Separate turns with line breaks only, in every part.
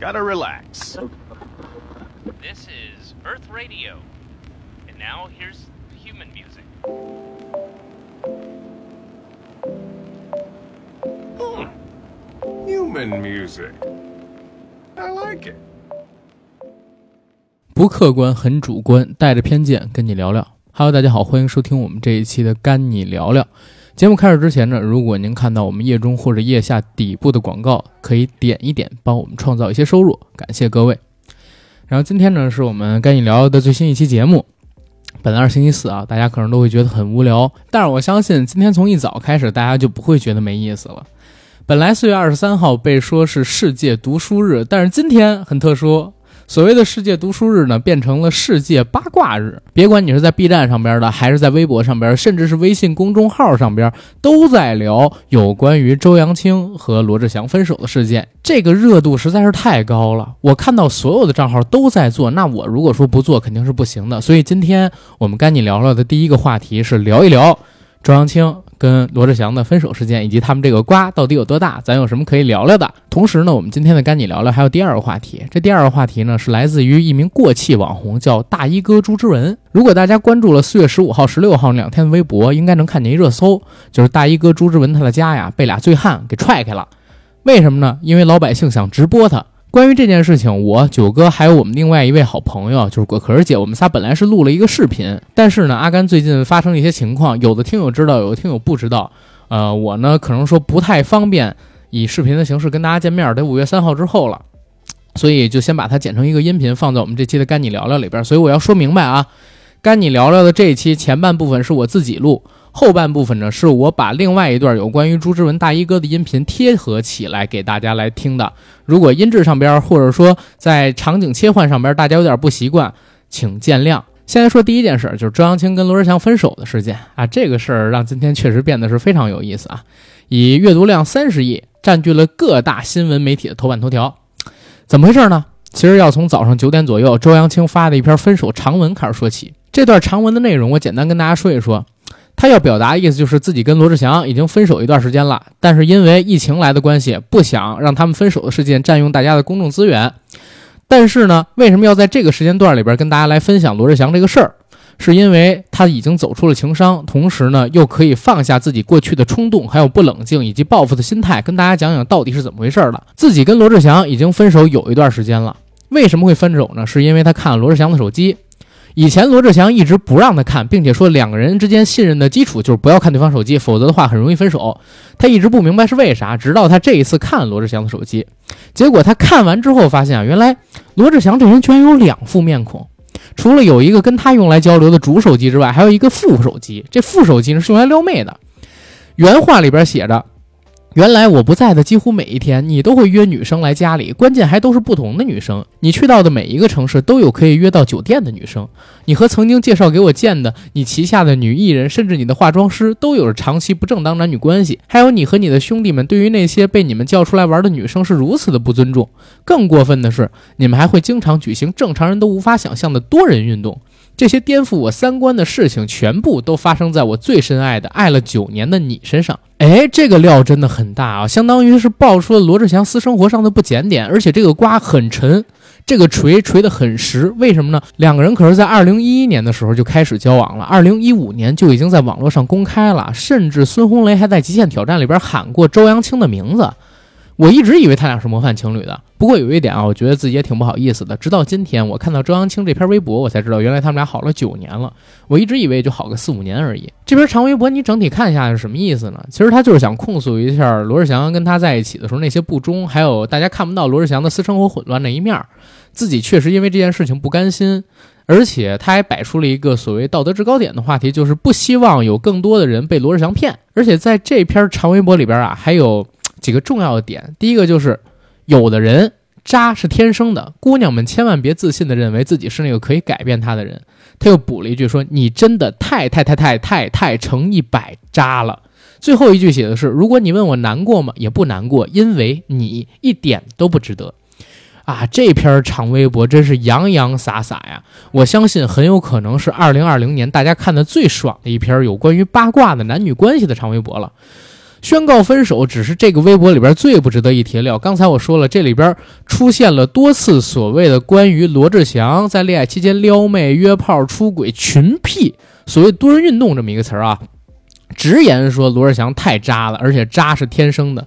Gotta relax.
This is Earth Radio. And now here's human music.
Hmm. Human music. I like it.
不客观，很主观，带着偏见跟你聊聊。Hello，大家好，欢迎收听我们这一期的《干你聊聊》。 节目开始之前呢，如果您看到我们页中或者页下底部的广告，可以点一点，帮我们创造一些收入，感谢各位。然后今天呢，是我们跟你聊的最新一期节目。本来是星期四啊，大家可能都会觉得很无聊，但是我相信今天从一早开始，大家就不会觉得没意思了。本来四月二十三号被说是世界读书日，但是今天很特殊。所谓的世界读书日呢，变成了世界八卦日。别管你是在 B 站上边的，还是在微博上边，甚至是微信公众号上边，都在聊有关于周扬青和罗志祥分手的事件。这个热度实在是太高了，我看到所有的账号都在做，那我如果说不做，肯定是不行的。所以今天我们赶紧聊聊的第一个话题是聊一聊周扬青。跟罗志祥的分手事件，以及他们这个瓜到底有多大，咱有什么可以聊聊的？同时呢，我们今天的赶紧聊聊还有第二个话题。这第二个话题呢，是来自于一名过气网红，叫大衣哥朱之文。如果大家关注了四月十五号、十六号两天的微博，应该能看见一热搜，就是大衣哥朱之文他的家呀被俩醉汉给踹开了。为什么呢？因为老百姓想直播他。关于这件事情，我九哥还有我们另外一位好朋友，就是果壳姐，我们仨本来是录了一个视频，但是呢，阿甘最近发生了一些情况，有的听友知道，有的听友不知道。呃，我呢可能说不太方便以视频的形式跟大家见面，得五月三号之后了，所以就先把它剪成一个音频放在我们这期的干你聊聊里边。所以我要说明白啊，干你聊聊的这一期前半部分是我自己录。后半部分呢，是我把另外一段有关于朱之文大衣哥的音频贴合起来给大家来听的。如果音质上边或者说在场景切换上边大家有点不习惯，请见谅。先来说第一件事，就是周扬青跟罗志祥分手的事件啊，这个事儿让今天确实变得是非常有意思啊，以阅读量三十亿，占据了各大新闻媒体的头版头条。怎么回事呢？其实要从早上九点左右周扬青发的一篇分手长文开始说起。这段长文的内容，我简单跟大家说一说。他要表达意思就是自己跟罗志祥已经分手一段时间了，但是因为疫情来的关系，不想让他们分手的事件占用大家的公众资源。但是呢，为什么要在这个时间段里边跟大家来分享罗志祥这个事儿？是因为他已经走出了情伤，同时呢，又可以放下自己过去的冲动，还有不冷静以及报复的心态，跟大家讲讲到底是怎么回事了。自己跟罗志祥已经分手有一段时间了，为什么会分手呢？是因为他看了罗志祥的手机。以前罗志祥一直不让他看，并且说两个人之间信任的基础就是不要看对方手机，否则的话很容易分手。他一直不明白是为啥，直到他这一次看了罗志祥的手机，结果他看完之后发现啊，原来罗志祥这人居然有两副面孔，除了有一个跟他用来交流的主手机之外，还有一个副手机。这副手机是用来撩妹的。原话里边写着。原来我不在的几乎每一天，你都会约女生来家里，关键还都是不同的女生。你去到的每一个城市都有可以约到酒店的女生。你和曾经介绍给我见的你旗下的女艺人，甚至你的化妆师，都有着长期不正当男女关系。还有你和你的兄弟们，对于那些被你们叫出来玩的女生是如此的不尊重。更过分的是，你们还会经常举行正常人都无法想象的多人运动。这些颠覆我三观的事情，全部都发生在我最深爱的、爱了九年的你身上。哎，这个料真的很大啊，相当于是爆出了罗志祥私生活上的不检点，而且这个瓜很沉，这个锤锤得很实。为什么呢？两个人可是在二零一一年的时候就开始交往了，二零一五年就已经在网络上公开了，甚至孙红雷还在《极限挑战》里边喊过周扬青的名字。我一直以为他俩是模范情侣的，不过有一点啊，我觉得自己也挺不好意思的。直到今天，我看到周扬青这篇微博，我才知道原来他们俩好了九年了。我一直以为就好个四五年而已。这篇长微博你整体看一下是什么意思呢？其实他就是想控诉一下罗志祥跟他在一起的时候那些不忠，还有大家看不到罗志祥的私生活混乱那一面儿。自己确实因为这件事情不甘心，而且他还摆出了一个所谓道德制高点的话题，就是不希望有更多的人被罗志祥骗。而且在这篇长微博里边啊，还有。几个重要的点，第一个就是，有的人渣是天生的，姑娘们千万别自信的认为自己是那个可以改变他的人。他又补了一句说：“你真的太太太太太太成一百渣了。”最后一句写的是：“如果你问我难过吗？也不难过，因为你一点都不值得。”啊，这篇长微博真是洋洋洒洒呀！我相信很有可能是二零二零年大家看的最爽的一篇有关于八卦的男女关系的长微博了。宣告分手只是这个微博里边最不值得一提的料。刚才我说了，这里边出现了多次所谓的关于罗志祥在恋爱期间撩妹、约炮、出轨、群 P，所谓多人运动这么一个词儿啊，直言说罗志祥太渣了，而且渣是天生的。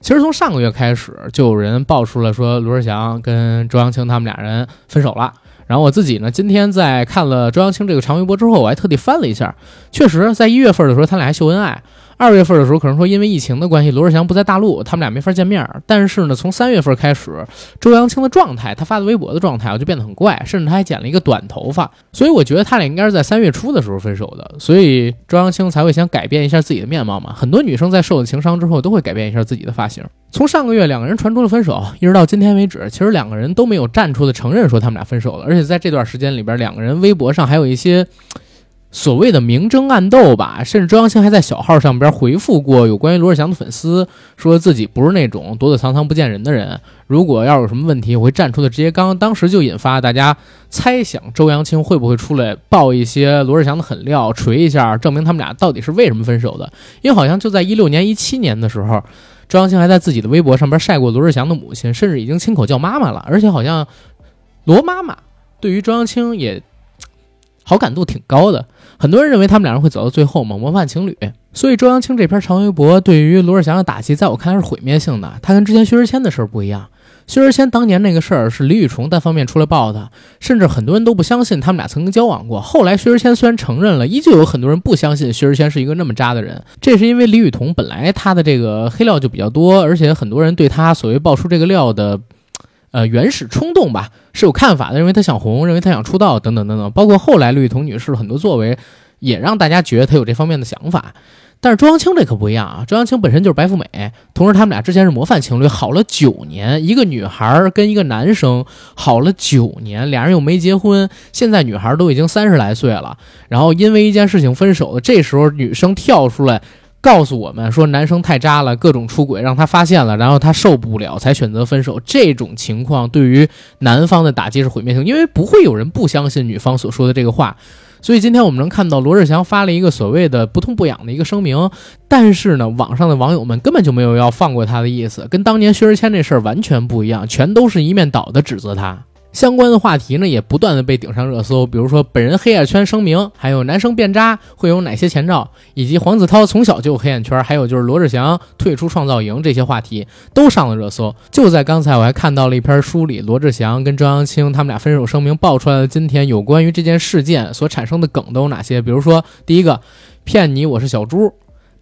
其实从上个月开始，就有人爆出了说罗志祥跟周扬青他们俩人分手了。然后我自己呢，今天在看了周扬青这个长微博之后，我还特地翻了一下，确实在一月份的时候他俩还秀恩爱。二月份的时候，可能说因为疫情的关系，罗志祥不在大陆，他们俩没法见面。但是呢，从三月份开始，周扬青的状态，他发的微博的状态啊，就变得很怪，甚至他还剪了一个短头发。所以我觉得他俩应该是在三月初的时候分手的。所以周扬青才会想改变一下自己的面貌嘛。很多女生在受了情伤之后，都会改变一下自己的发型。从上个月两个人传出了分手，一直到今天为止，其实两个人都没有站出的承认说他们俩分手了。而且在这段时间里边，两个人微博上还有一些。所谓的明争暗斗吧，甚至周扬青还在小号上边回复过有关于罗志祥的粉丝，说自己不是那种躲躲藏藏不见人的人。如果要有什么问题，我会站出来直接刚。当时就引发大家猜想，周扬青会不会出来爆一些罗志祥的狠料，锤一下，证明他们俩到底是为什么分手的？因为好像就在一六年、一七年的时候，周扬青还在自己的微博上边晒过罗志祥的母亲，甚至已经亲口叫妈妈了。而且好像罗妈妈对于周扬青也。好感度挺高的，很多人认为他们两人会走到最后嘛，模范情侣。所以周扬青这篇长微博对于罗志祥的打击，在我看来是毁灭性的。他跟之前薛之谦的事儿不一样，薛之谦当年那个事儿是李宇崇单方面出来爆的，甚至很多人都不相信他们俩曾经交往过。后来薛之谦虽然承认了，依旧有很多人不相信薛之谦是一个那么渣的人。这是因为李宇桐本来他的这个黑料就比较多，而且很多人对他所谓爆出这个料的。呃，原始冲动吧，是有看法的，认为他想红，认为他想出道，等等等等。包括后来绿雨桐女士很多作为，也让大家觉得她有这方面的想法。但是周扬青这可不一样啊，周扬青本身就是白富美，同时他们俩之前是模范情侣，好了九年，一个女孩跟一个男生好了九年，俩人又没结婚，现在女孩都已经三十来岁了，然后因为一件事情分手了，这时候女生跳出来。告诉我们说男生太渣了，各种出轨，让他发现了，然后他受不了，才选择分手。这种情况对于男方的打击是毁灭性，因为不会有人不相信女方所说的这个话。所以今天我们能看到罗志祥发了一个所谓的不痛不痒的一个声明，但是呢，网上的网友们根本就没有要放过他的意思，跟当年薛之谦这事儿完全不一样，全都是一面倒的指责他。相关的话题呢，也不断的被顶上热搜，比如说本人黑眼圈声明，还有男生变渣会有哪些前兆，以及黄子韬从小就有黑眼圈，还有就是罗志祥退出创造营这些话题都上了热搜。就在刚才，我还看到了一篇梳理罗志祥跟周扬青他们俩分手声明爆出来的今天有关于这件事件所产生的梗都有哪些？比如说第一个，骗你我是小猪。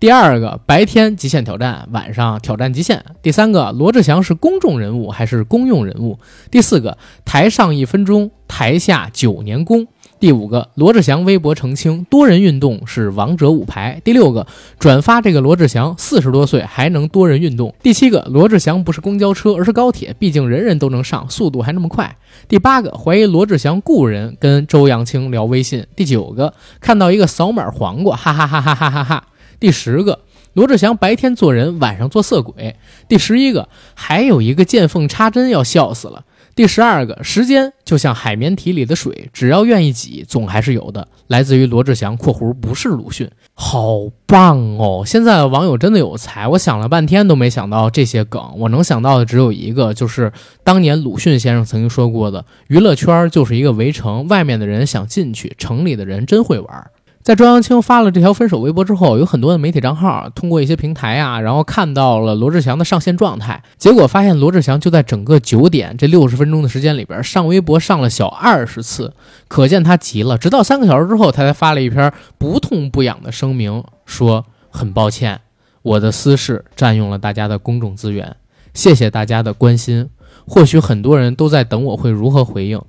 第二个，白天极限挑战，晚上挑战极限。第三个，罗志祥是公众人物还是公用人物？第四个，台上一分钟，台下九年功。第五个，罗志祥微博澄清，多人运动是王者五排。第六个，转发这个罗志祥四十多岁还能多人运动。第七个，罗志祥不是公交车，而是高铁，毕竟人人都能上，速度还那么快。第八个，怀疑罗志祥雇人跟周扬青聊微信。第九个，看到一个扫码黄瓜，哈哈哈哈哈哈哈。第十个，罗志祥白天做人，晚上做色鬼。第十一个，还有一个见缝插针，要笑死了。第十二个，时间就像海绵体里的水，只要愿意挤，总还是有的。来自于罗志祥（括弧不是鲁迅），好棒哦！现在网友真的有才，我想了半天都没想到这些梗，我能想到的只有一个，就是当年鲁迅先生曾经说过的：娱乐圈就是一个围城，外面的人想进去，城里的人真会玩。在周扬青发了这条分手微博之后，有很多的媒体账号通过一些平台啊，然后看到了罗志祥的上线状态，结果发现罗志祥就在整个九点这六十分钟的时间里边上微博上了小二十次，可见他急了。直到三个小时之后，他才发了一篇不痛不痒的声明，说很抱歉，我的私事占用了大家的公众资源，谢谢大家的关心。或许很多人都在等我会如何回应。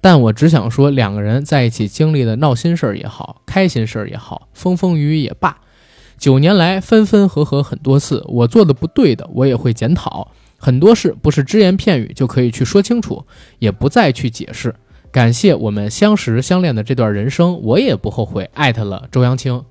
但我只想说，两个人在一起经历的闹心事儿也好，开心事儿也好，风风雨雨也罢，九年来分分合合很多次，我做的不对的，我也会检讨。很多事不是只言片语就可以去说清楚，也不再去解释。感谢我们相识相恋的这段人生，我也不后悔艾特了周扬青，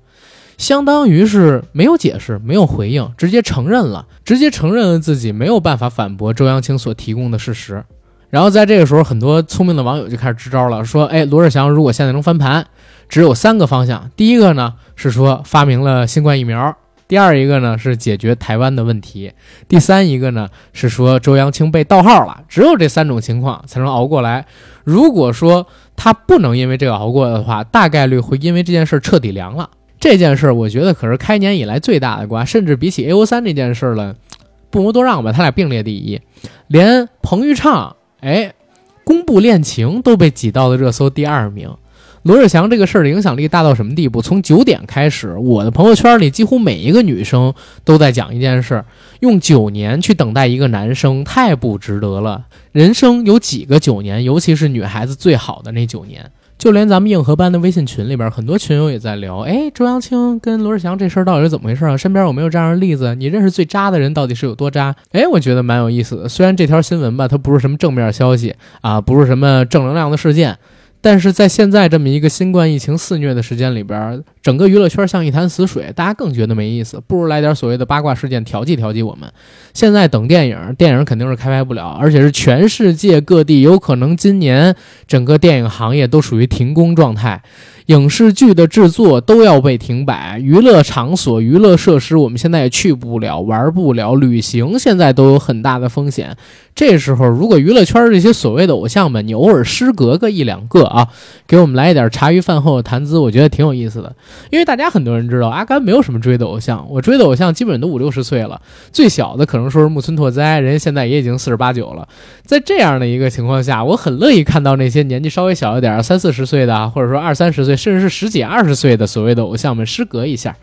相当于是没有解释，没有回应，直接承认了，直接承认了自己没有办法反驳周扬青所提供的事实。然后在这个时候，很多聪明的网友就开始支招了，说：“哎，罗志祥如果现在能翻盘，只有三个方向。第一个呢是说发明了新冠疫苗，第二一个呢是解决台湾的问题，第三一个呢是说周扬青被盗号了。只有这三种情况才能熬过来。如果说他不能因为这个熬过的话，大概率会因为这件事彻底凉了。这件事我觉得可是开年以来最大的瓜，甚至比起 A O 三这件事了，不谋多让吧，他俩并列第一。连彭昱畅哎公布恋情都被挤到了热搜第二名。罗志祥这个事儿的影响力大到什么地步？从九点开始，我的朋友圈里几乎每一个女生都在讲一件事：用九年去等待一个男生，太不值得了。人生有几个九年？尤其是女孩子最好的那九年。就连咱们硬核班的微信群里边，很多群友也在聊：哎，周扬青跟罗志祥这事儿到底是怎么回事啊？身边有没有这样的例子？你认识最渣的人到底是有多渣？哎，我觉得蛮有意思的。虽然这条新闻吧，它不是什么正面消息啊，不是什么正能量的事件。但是在现在这么一个新冠疫情肆虐的时间里边，整个娱乐圈像一潭死水，大家更觉得没意思，不如来点所谓的八卦事件调剂调剂我们。现在等电影，电影肯定是开拍不了，而且是全世界各地有可能今年整个电影行业都属于停工状态。影视剧的制作都要被停摆，娱乐场所、娱乐设施我们现在也去不了、玩不了，旅行现在都有很大的风险。这时候，如果娱乐圈这些所谓的偶像们，你偶尔失格个一两个啊，给我们来一点茶余饭后的谈资，我觉得挺有意思的。因为大家很多人知道，阿甘没有什么追的偶像，我追的偶像基本都五六十岁了，最小的可能说是木村拓哉，人家现在也已经四十八九了。在这样的一个情况下，我很乐意看到那些年纪稍微小一点、三四十岁的，或者说二三十岁。甚至是十几二十岁的所谓的偶像们失格一下，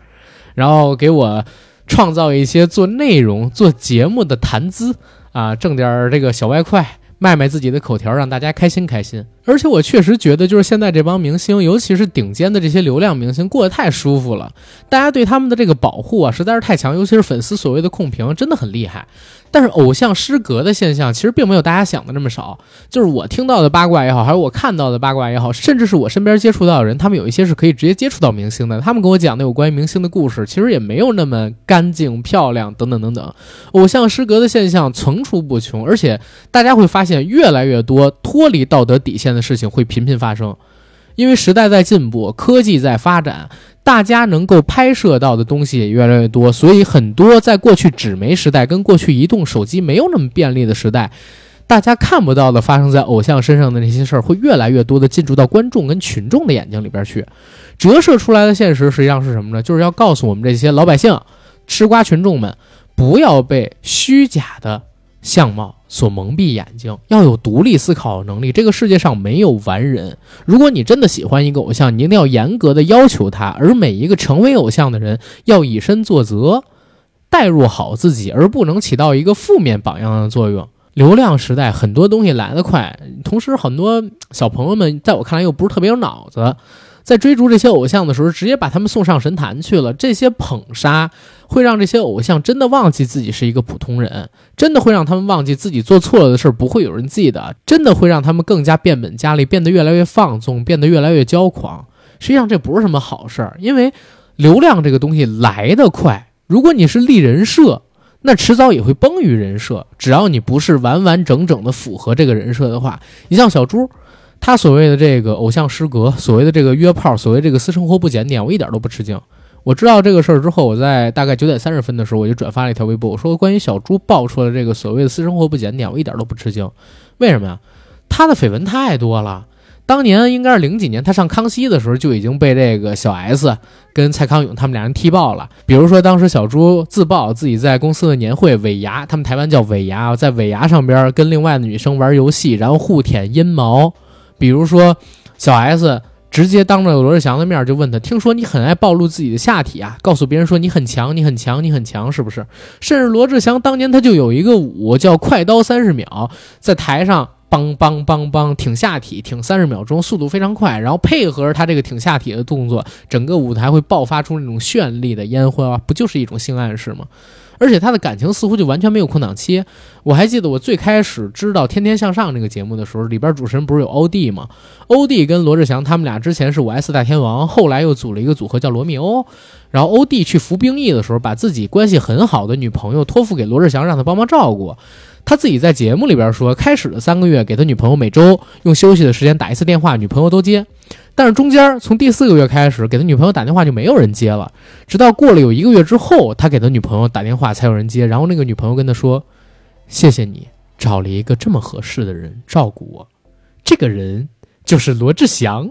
然后给我创造一些做内容、做节目的谈资啊，挣点这个小外快，卖卖自己的口条，让大家开心开心。而且我确实觉得，就是现在这帮明星，尤其是顶尖的这些流量明星，过得太舒服了。大家对他们的这个保护啊，实在是太强，尤其是粉丝所谓的控评，真的很厉害。但是偶像失格的现象其实并没有大家想的那么少，就是我听到的八卦也好，还是我看到的八卦也好，甚至是我身边接触到的人，他们有一些是可以直接接触到明星的，他们跟我讲的有关于明星的故事，其实也没有那么干净漂亮等等等等。偶像失格的现象层出不穷，而且大家会发现越来越多脱离道德底线的事情会频频发生，因为时代在进步，科技在发展。大家能够拍摄到的东西也越来越多，所以很多在过去纸媒时代跟过去移动手机没有那么便利的时代，大家看不到的发生在偶像身上的那些事儿，会越来越多的进入到观众跟群众的眼睛里边去，折射出来的现实实际上是什么呢？就是要告诉我们这些老百姓、吃瓜群众们，不要被虚假的。相貌所蒙蔽眼睛，要有独立思考能力。这个世界上没有完人。如果你真的喜欢一个偶像，你一定要严格的要求他。而每一个成为偶像的人，要以身作则，代入好自己，而不能起到一个负面榜样的作用。流量时代，很多东西来得快，同时很多小朋友们在我看来又不是特别有脑子。在追逐这些偶像的时候，直接把他们送上神坛去了。这些捧杀会让这些偶像真的忘记自己是一个普通人，真的会让他们忘记自己做错了的事不会有人记得，真的会让他们更加变本加厉，变得越来越放纵，变得越来越骄狂。实际上这不是什么好事儿，因为流量这个东西来得快。如果你是立人设，那迟早也会崩于人设。只要你不是完完整整的符合这个人设的话，你像小猪。他所谓的这个偶像失格，所谓的这个约炮，所谓这个私生活不检点，我一点都不吃惊。我知道这个事儿之后，我在大概九点三十分的时候，我就转发了一条微博，我说关于小猪爆出了这个所谓的私生活不检点，我一点都不吃惊。为什么呀？他的绯闻太多了。当年应该是零几年，他上康熙的时候就已经被这个小 S 跟蔡康永他们俩人踢爆了。比如说，当时小猪自曝自己在公司的年会尾牙，他们台湾叫尾牙，在尾牙上边跟另外的女生玩游戏，然后互舔阴毛。比如说，小 S 直接当着罗志祥的面就问他：“听说你很爱暴露自己的下体啊？告诉别人说你很强，你很强，你很强，是不是？”甚至罗志祥当年他就有一个舞叫“快刀三十秒”，在台上梆梆梆梆挺下体，挺三十秒钟，速度非常快，然后配合着他这个挺下体的动作，整个舞台会爆发出那种绚丽的烟花，不就是一种性暗示吗？而且他的感情似乎就完全没有空档期。我还记得我最开始知道《天天向上》这个节目的时候，里边主持人不是有欧弟吗？欧弟跟罗志祥他们俩之前是五 S 大天王，后来又组了一个组合叫罗密欧。然后欧弟去服兵役的时候，把自己关系很好的女朋友托付给罗志祥，让他帮忙照顾。他自己在节目里边说，开始的三个月给他女朋友每周用休息的时间打一次电话，女朋友都接。但是中间从第四个月开始给他女朋友打电话就没有人接了，直到过了有一个月之后，他给他女朋友打电话才有人接。然后那个女朋友跟他说：“谢谢你找了一个这么合适的人照顾我。”这个人就是罗志祥。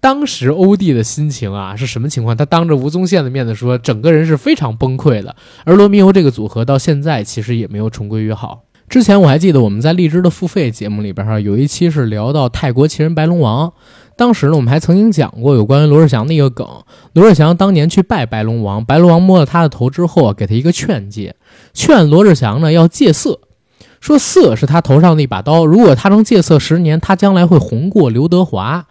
当时欧弟的心情啊是什么情况？他当着吴宗宪的面子说，整个人是非常崩溃的。而罗密欧这个组合到现在其实也没有重归于好。之前我还记得我们在荔枝的付费节目里边哈，有一期是聊到泰国奇人白龙王，当时呢我们还曾经讲过有关于罗志祥的一个梗。罗志祥当年去拜白龙王，白龙王摸了他的头之后啊，给他一个劝诫，劝罗志祥呢要戒色，说色是他头上的一把刀，如果他能戒色十年，他将来会红过刘德华。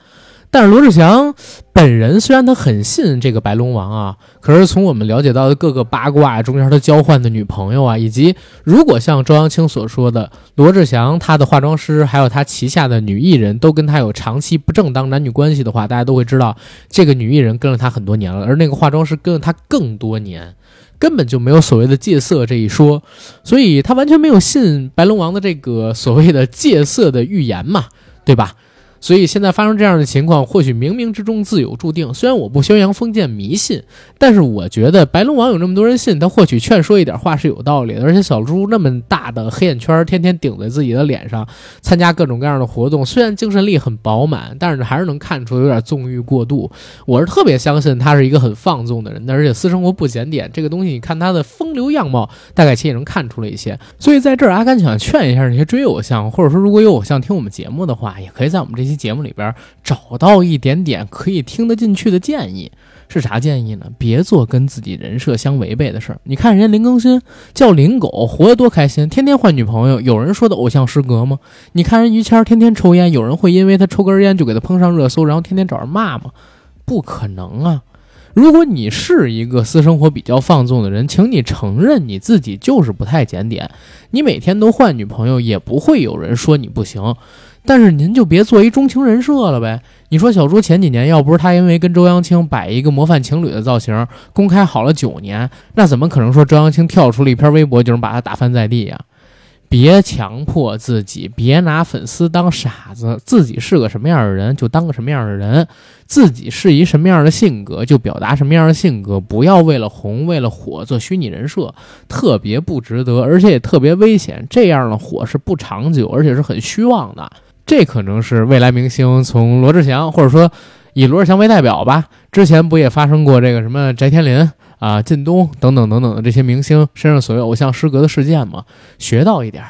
但是罗志祥本人虽然他很信这个白龙王啊，可是从我们了解到的各个八卦中间，他交换的女朋友啊，以及如果像周扬青所说的，罗志祥他的化妆师还有他旗下的女艺人都跟他有长期不正当男女关系的话，大家都会知道这个女艺人跟了他很多年了，而那个化妆师跟了他更多年，根本就没有所谓的戒色这一说，所以他完全没有信白龙王的这个所谓的戒色的预言嘛，对吧？所以现在发生这样的情况，或许冥冥之中自有注定。虽然我不宣扬封建迷信，但是我觉得白龙王有那么多人信，他或许劝说一点话是有道理的。而且小猪那么大的黑眼圈，天天顶在自己的脸上，参加各种各样的活动，虽然精神力很饱满，但是还是能看出有点纵欲过度。我是特别相信他是一个很放纵的人，而且私生活不检点。这个东西，你看他的风流样貌，大概其也能看出了一些。所以在这儿，阿甘想劝一下那些追偶像，或者说如果有偶像听我们节目的话，也可以在我们这。期节目里边找到一点点可以听得进去的建议是啥建议呢？别做跟自己人设相违背的事儿。你看人家林更新叫林狗，活得多开心，天天换女朋友。有人说的偶像失格吗？你看人于谦天天抽烟，有人会因为他抽根烟就给他碰上热搜，然后天天找人骂吗？不可能啊！如果你是一个私生活比较放纵的人，请你承认你自己就是不太检点。你每天都换女朋友，也不会有人说你不行。但是您就别做一钟情人设了呗。你说小猪前几年要不是他因为跟周扬青摆一个模范情侣的造型，公开好了九年，那怎么可能说周扬青跳出了一篇微博就能把他打翻在地呀？别强迫自己，别拿粉丝当傻子，自己是个什么样的人就当个什么样的人，自己是一什么样的性格就表达什么样的性格，不要为了红为了火做虚拟人设，特别不值得，而且也特别危险。这样的火是不长久，而且是很虚妄的。这可能是未来明星从罗志祥，或者说以罗志祥为代表吧。之前不也发生过这个什么翟天临啊、靳东等等等等的这些明星身上所谓偶像失格的事件吗？学到一点，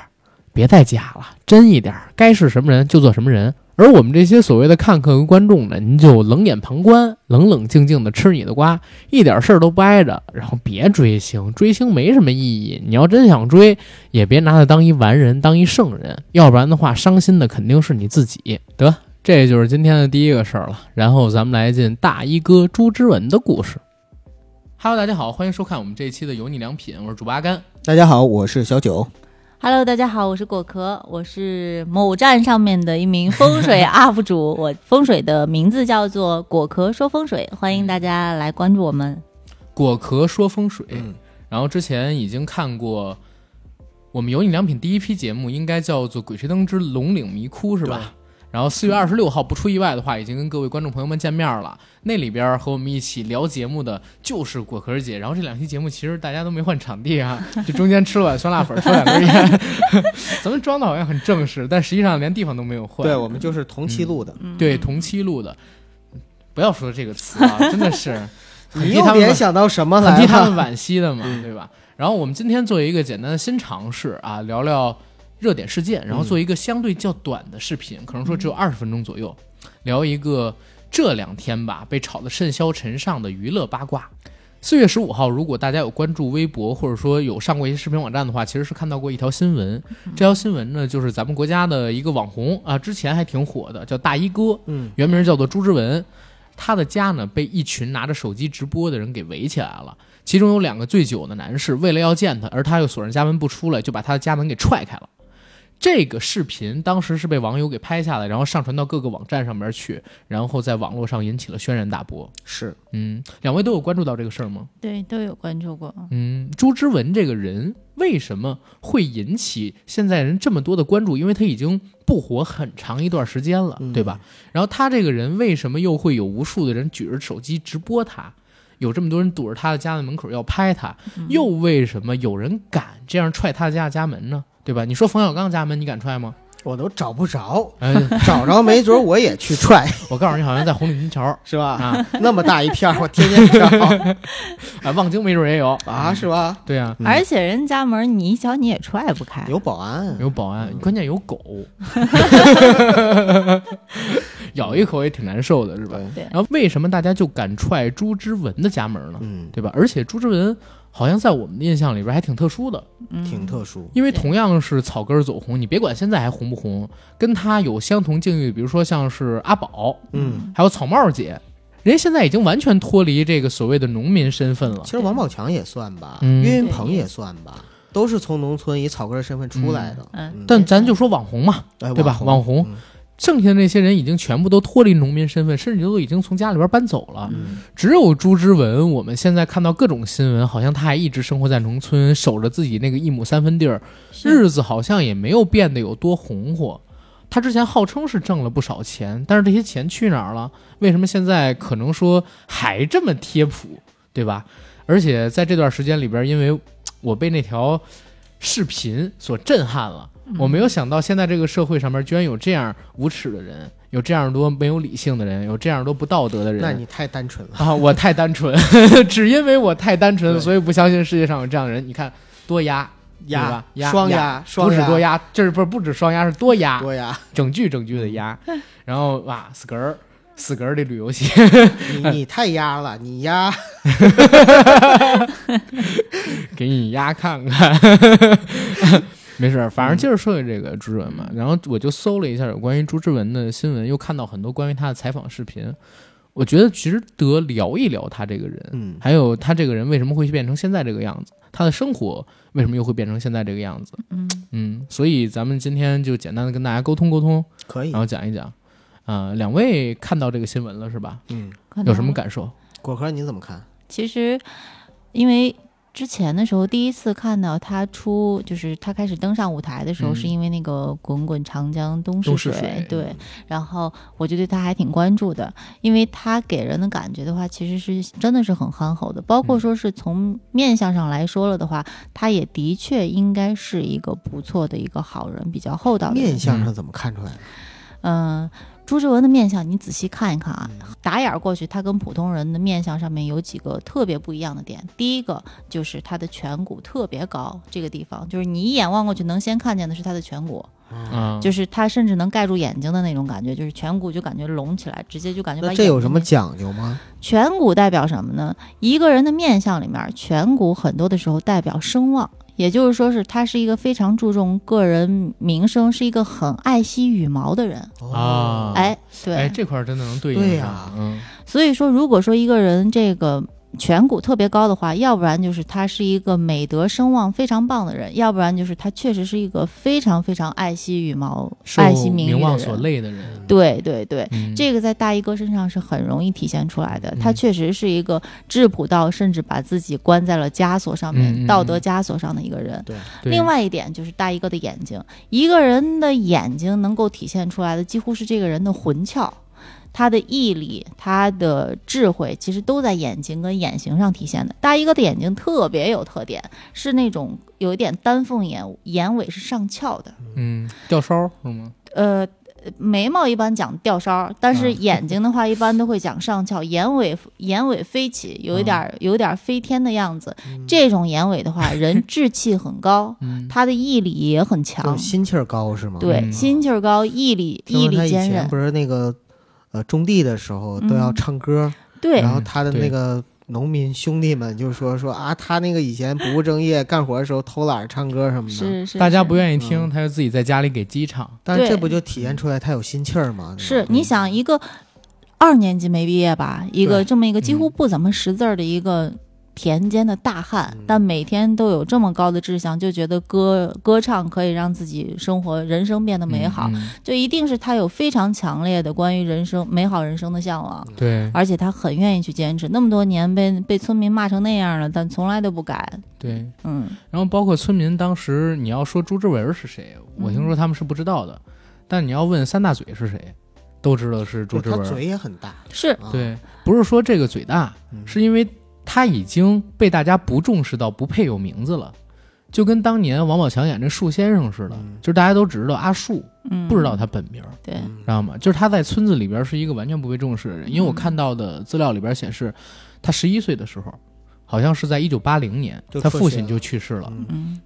别再假了，真一点，该是什么人就做什么人。而我们这些所谓的看客和观众呢，您就冷眼旁观，冷冷静静的吃你的瓜，一点事儿都不挨着，然后别追星，追星没什么意义。你要真想追，也别拿他当一完人，当一圣人，要不然的话，伤心的肯定是你自己。得，这就是今天的第一个事儿了。然后咱们来进大衣哥朱之文的故事。Hello，大家好，欢迎收看我们这一期的油腻良品，我是主播阿甘。
大家好，我是小九。
Hello，大家好，我是果壳，我是某站上面的一名风水 UP 主，我风水的名字叫做果壳说风水，欢迎大家来关注我们。
果壳说风水，
嗯
然后之前已经看过我们有你良品第一批节目，应该叫做《鬼吹灯之龙岭迷窟》是吧？然后四月二十六号，不出意外的话，已经跟各位观众朋友们见面了。那里边和我们一起聊节目的就是果壳姐。然后这两期节目其实大家都没换场地啊，就中间吃了碗酸辣粉，抽两根烟，咱们装的好像很正式，但实际上连地方都没有换。
对，我们就是同期录的。
对同期录的，不要说这个词啊，真的是 很
你又联想到什么来了？
替他们惋惜的嘛，对吧？然后我们今天做一个简单的新尝试啊，聊聊热点事件，然后做一个相对较短的视频，可能说只有二十分钟左右，聊一个这两天吧被炒得甚嚣尘上的娱乐八卦。四月十五号，如果大家有关注微博，或者说有上过一些视频网站的话，其实是看到过一条新闻。这条新闻呢，就是咱们国家的一个网红啊，之前还挺火的，叫大衣哥，
嗯，
原名叫做朱之文。他的家呢被一群拿着手机直播的人给围起来了，其中有两个醉酒的男士，为了要见他，而他又锁上家门不出来，就把他的家门给踹开了。这个视频当时是被网友给拍下来，然后上传到各个网站上面去，然后在网络上引起了轩然大波。
是
嗯，两位都有关注到这个事儿吗？
对，都有关注过。
嗯，朱之文这个人为什么会引起现在人这么多的关注？因为他已经不火很长一段时间了，
嗯
对吧？然后他这个人为什么又会有无数的人举着手机直播他？有这么多人堵着他的家的门口要拍他，又为什么有人敢这样踹他家的家门呢？对吧？你说冯小刚家门，你敢踹吗？
我都找不着，
哎，
找着没准我也去踹，
我告诉你，好像在红领巾桥
是吧？
啊，
那么大一片儿，我天天找
啊，望京没准也有。
啊，是吧？
对啊，
嗯
而且人家门你一脚你也踹不开。
有保安，
有保安，关键有狗，咬一口也挺难受的，是吧？
对
然后为什么大家就敢踹朱之文的家门呢？
嗯，
对吧？而且朱之文好像在我们的印象里边还挺特殊的，
嗯。
挺特殊，
因为同样是草根走红，你别管现在还红不红，跟他有相同境遇，比如说像是阿宝，
嗯。
还有草帽姐，人家现在已经完全脱离这个所谓的农民身份了。
其。实王宝强也算吧，
嗯。
岳云鹏也算吧，都是从农村以草根身份出来的。
嗯。
嗯。
但咱就说网红嘛，
哎
对吧？网红。
嗯
剩下的那些人已经全部都脱离农民身份，甚至都已经从家里边搬走了。
嗯
只有朱之文，我们现在看到各种新闻，好像他还一直生活在农村，守着自己那个一亩三分地儿，日子好像也没有变得有多红火。他之前号称是挣了不少钱，但是这些钱去哪儿了？为什么现在可能说还这么贴谱，对吧？而且在这段时间里边，因为我被那条视频所震撼了，我没有想到现在这个社会上面居然有这样无耻的人，有这样多没有理性的人，有这样多不道德的人。
那你太单纯了。
啊，我太单纯，只因为我太单纯，
对
所以不相信世界上有这样的人。你看，多压，对
压
吧？压
双
压，
双压
不止多压，这是不是不止双压，是多压，
多压，
整句整句的压。然后哇，死嗝儿，死嗝儿的旅游鞋，
你你太压了，你压
给你压看看。没事儿，反正接着说回这个朱之文嘛。然后我就搜了一下有关于朱之文的新闻，又看到很多关于他的采访视频。我觉得值得聊一聊他这个人，
嗯
还有他这个人为什么会变成现在这个样子，他的生活为什么又会变成现在这个样子？
嗯
嗯，所以咱们今天就简单的跟大家沟通沟通，
可以
然。后讲一讲。啊、两位看到这个新闻了是吧？
嗯，
有什么感受？
果壳你怎么看？
其实，因为之前的时候，第一次看到他出，就是他开始登上舞台的时候，
嗯。
是因为那个“滚滚长江东逝
水
对，然后我就对他还挺关注的，因为他给人的感觉的话，其实是真的是很憨厚的，包括
嗯。
说是从面相上来说了的话，他也的确应该是一个不错的一个好人，比较厚道的人。
面相上怎么看出来的？
嗯，朱之文的面相你仔细看一看啊，
嗯
打眼儿过去，他跟普通人的面相上面有几个特别不一样的点。第一个就是他的颧骨特别高，这个地方就是你一眼望过去能先看见的是他的颧骨，
嗯，
就是他甚至能盖住眼睛的那种感觉，就是颧骨就感觉隆起来，直接就感觉把
那这有什么讲究吗？
颧骨代表什么呢？一个人的面相里面，颧骨很多的时候代表声望，也就是说是他是一个非常注重个人名声，是一个很爱惜羽毛的人。
啊
哎，对，
哎，这块儿真的能对应上，
对呀
嗯
所以说，如果说一个人这个颧骨特别高的话，要不然就是他是一个美德声望非常棒的人，要不然就是他确实是一个非常非常爱惜羽毛、爱惜名誉的
名望所
人。
累的人，
对对对。
嗯，
这个在大衣哥身上是很容易体现出来的，他
嗯
确实是一个质朴到甚至把自己关在了枷锁上面、道德枷锁上的一个人。另外一点就是大衣哥的眼睛，一个人的眼睛能够体现出来的，几乎是这个人的魂窍。他的毅力、他的智慧，其实都在眼睛跟眼型上体现的。大衣哥的眼睛特别有特点，是那种有一点丹凤眼，眼尾是上翘的。
嗯，吊梢是吗？
呃，眉毛一般讲吊梢，但是
啊
眼睛的话一般都会讲上翘，眼尾眼尾飞起，有一点儿有一点儿飞天的样子。这种眼尾的话，人志气很高，
嗯，
他的毅力也很强。
心气儿高是吗？
对，
嗯
心气儿高，毅力毅力坚韧。
不是那个呃种地的时候都要
嗯
唱歌，
对
然后他的那个农民兄弟们就说说啊，他那个以前不务正业，干活的时候偷懒唱歌什么的。
是是，
大家不愿意听，
嗯
他就自己在家里给鸡唱，
但是这不就体现出来他有心气儿吗？
是
吧
你想一个二年级没毕业吧，一个这么一个几乎
嗯
不怎么识字儿的一个田间的大汉，
嗯。
但每天都有这么高的志向，就觉得歌歌唱可以让自己生活人生变得美好，
嗯
就一定是他有非常强烈的关于人生美好人生的向往。
对。
而且他很愿意去坚持，那么多年被被村民骂成那样了，但从来都不改。
对。
嗯，
然后包括村民当时你要说朱之文是谁，我
嗯
听说他们是不知道的，但你要问三大嘴是谁，都知道是朱之文。
他嘴也很大，
是
啊，
对，不是说这个嘴大，
嗯。
是因为他已经被大家不重视到不配有名字了，就跟当年王宝强演这树先生似的，
嗯。
就是大家都只知道阿树，
嗯，
不知道他本名，
对，
嗯
知道吗？就是他在村子里边是一个完全不被重视的人，因为我看到的资料里边显示，他十一岁的时候，好像是在一九八零年，他父亲就去世了。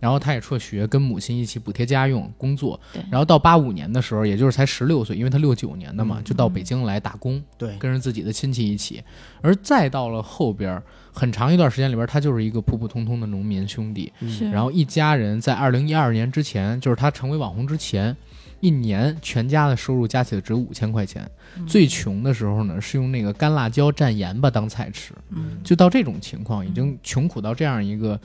然后他也辍学，跟母亲一起补贴家用工作
对。
然后到八五年的时候，也就是才十六岁，因为他六九年的嘛，
嗯
就到北京来打工，
对，
跟着自己的亲戚一起。而再到了后边很长一段时间里边，他就是一个普普通通的农民兄弟。然后一家人在二零一二年之前，就是他成为网红之前，一年全家的收入加起来只有五千块钱。
嗯
最穷的时候呢，是用那个干辣椒蘸盐巴当菜吃。
嗯
就到这种情况，已经穷苦到这样一个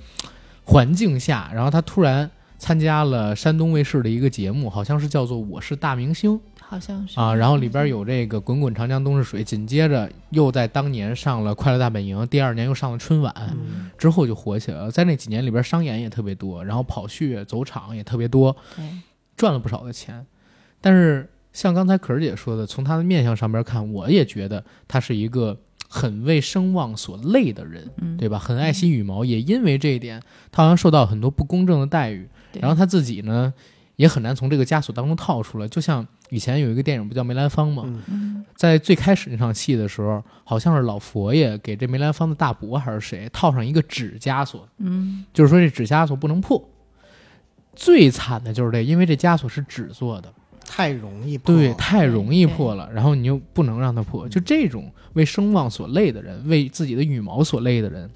环境下，然后他突然参加了山东卫视的一个节目，好像是叫做《我是大明星》
好像是
啊，然后里边有这个“滚滚长江东逝水”，紧接着又在当年上了《快乐大本营》，第二年又上了春晚，
嗯
之后就火起来了。在那几年里边，商演也特别多，然后跑穴走场也特别多，
对，
赚了不少的钱。但是像刚才可儿姐说的，从他的面相上边看，我也觉得他是一个很为声望所累的人。
嗯，
对吧？很爱惜羽毛，也因为这一点，他好像受到很多不公正的待遇。然后他自己呢，也很难从这个枷锁当中套出来。就像以前有一个电影不叫梅兰芳吗？在最开始那场戏的时候，好像是老佛爷给这梅兰芳的大伯还是谁套上一个纸枷锁，
嗯
就是说这纸枷锁不能破。最惨的就是这，因为这枷锁是纸做的，
太容易破
对，太容易破了，然后你又不能让它破。就这种为声望所累的人，为自己的羽毛所累的人，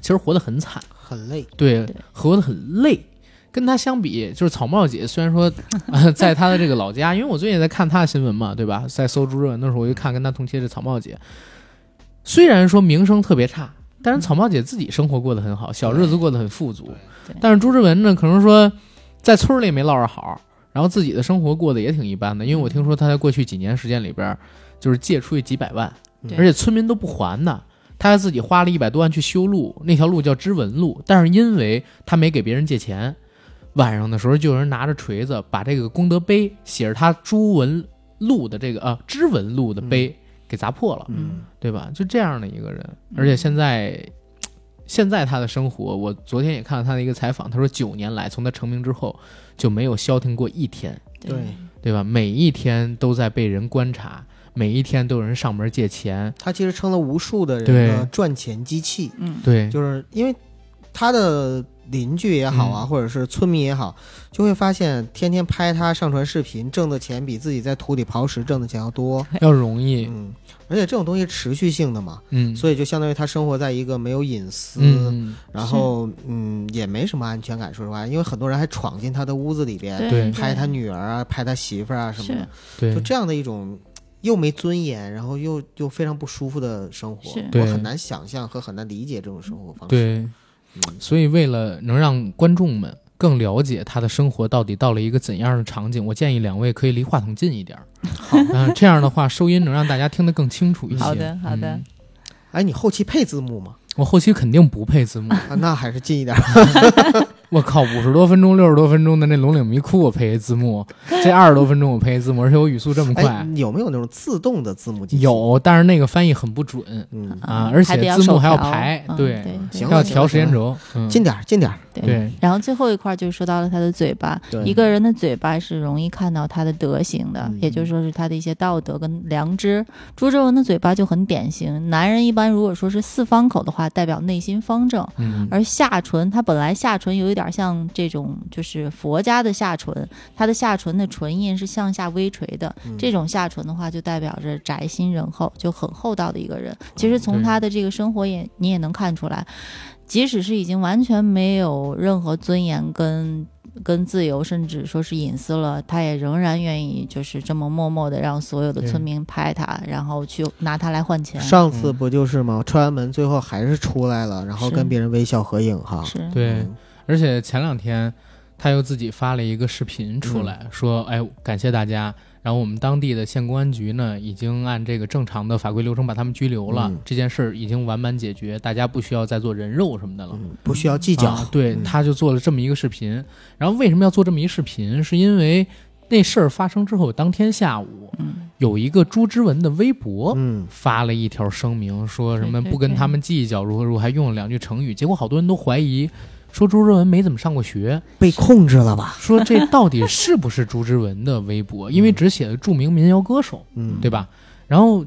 其实活得很惨。
很累，
对
对，
活得很累。跟他相比，就是草帽姐，虽然说、呃在她的这个老家，因为我最近也在看她的新闻嘛，对吧？在搜朱热文的时候，我就看跟她同期的草帽姐，虽然说名声特别差，但是草帽姐自己生活过得很好，小日子过得很富足。但是朱之文呢，可能说在村里没落着好，然后自己的生活过得也挺一般的。因为我听说他在过去几年时间里边，就是借出去几百万，
对
而且村民都不还呢。他还自己花了一百多万去修路，那条路叫知文路，但是因为他没给别人借钱，晚上的时候就有人拿着锤子把这个功德碑写着他朱文路的这个啊知文路的碑给砸破了，
嗯
对吧？就这样的一个人，而且现在。现在他的生活，我昨天也看了他的一个采访，他说九年来，从他成名之后就没有消停过一天，
对。
对。吧？每一天都在被人观察，每一天都有人上门借钱，
他其实成了无数的人的赚钱机器，
嗯。
对，
就是因为他的邻居也好啊，
嗯。
或者是村民也好，就会发现天天拍他上传视频，挣的钱比自己在土里刨食挣的钱要多。
要容易，
嗯，而且这种东西持续性的嘛，
嗯，
所以就相当于他生活在一个没有隐私，
嗯，
然后嗯也没什么安全感。说实话，因为很多人还闯进他的屋子里边
对。
拍他女儿啊，拍他媳妇儿啊什么的，
对。
就，这样的一种。又没尊严，然后又又非常不舒服的生活，我
对。
很难想象和很难理解这种生活方式。
对，
嗯，
所以为了能让观众们更了解他的生活到底到了一个怎样的场景，我建议两位可以离话筒近一点，
好，
嗯、这样的话收音能让大家听得更清楚一些。
好的好的
嗯
哎，你后期配字幕吗？
我后期肯定不配字幕。
啊，那还是近一点。
我靠，五十多分钟、六十多分钟的那《龙岭迷窟》，我配一字幕；这二十多分钟我配一字幕，而且我语速这么快。
哎，，有没有那种自动的字幕机？，
有，但是那个翻译很不准。
嗯，
啊，而且字幕还要排，
嗯
对，要调时间轴。嗯，
近点儿，近点儿。
对。
对。
然后最后一块就是说到了他的嘴巴，一个人的嘴巴是容易看到他的德行的，
嗯。
也就是说是他的一些道德跟良知。朱之文的嘴巴就很典型，男人一般如果说是四方口的话，代表内心方正。
嗯，
而下唇，他本来下唇有一点像这种，就是佛家的下唇，它的下唇的唇印是向下微垂的。
嗯
这种下唇的话，就代表着宅心仁厚，就很厚道的一个人。其实从他的这个生活也你也能看出来，即使是已经完全没有任何尊严跟跟自由，甚至说是隐私了，他也仍然愿意就是这么默默的让所有的村民拍他，然后去拿他来换钱。
上次不就是吗？踹完门最后还是出来了，然后跟别人微笑合影哈。
是，
对
嗯，
而且前两天他又自己发了一个视频出来，说：“哎，感谢大家。”然后我们当地的县公安局呢，已经按这个正常的法规流程把他们拘留了，
嗯
这件事儿已经完满解决，大家不需要再做人肉什么的了。
嗯，不需要计较。
啊对，
嗯
他就做了这么一个视频。然后为什么要做这么一视频？是因为那事儿发生之后，当天下午
嗯，
有一个朱之文的微博。
嗯，
发了一条声明，说什么不跟他们计较，如何如何，还用了两句成语。结果好多人都怀疑，说朱之文没怎么上过学，
被控制了吧？
说这到底是不是朱之文的微博？因为只写了著名民谣歌手，
嗯，
对吧？然后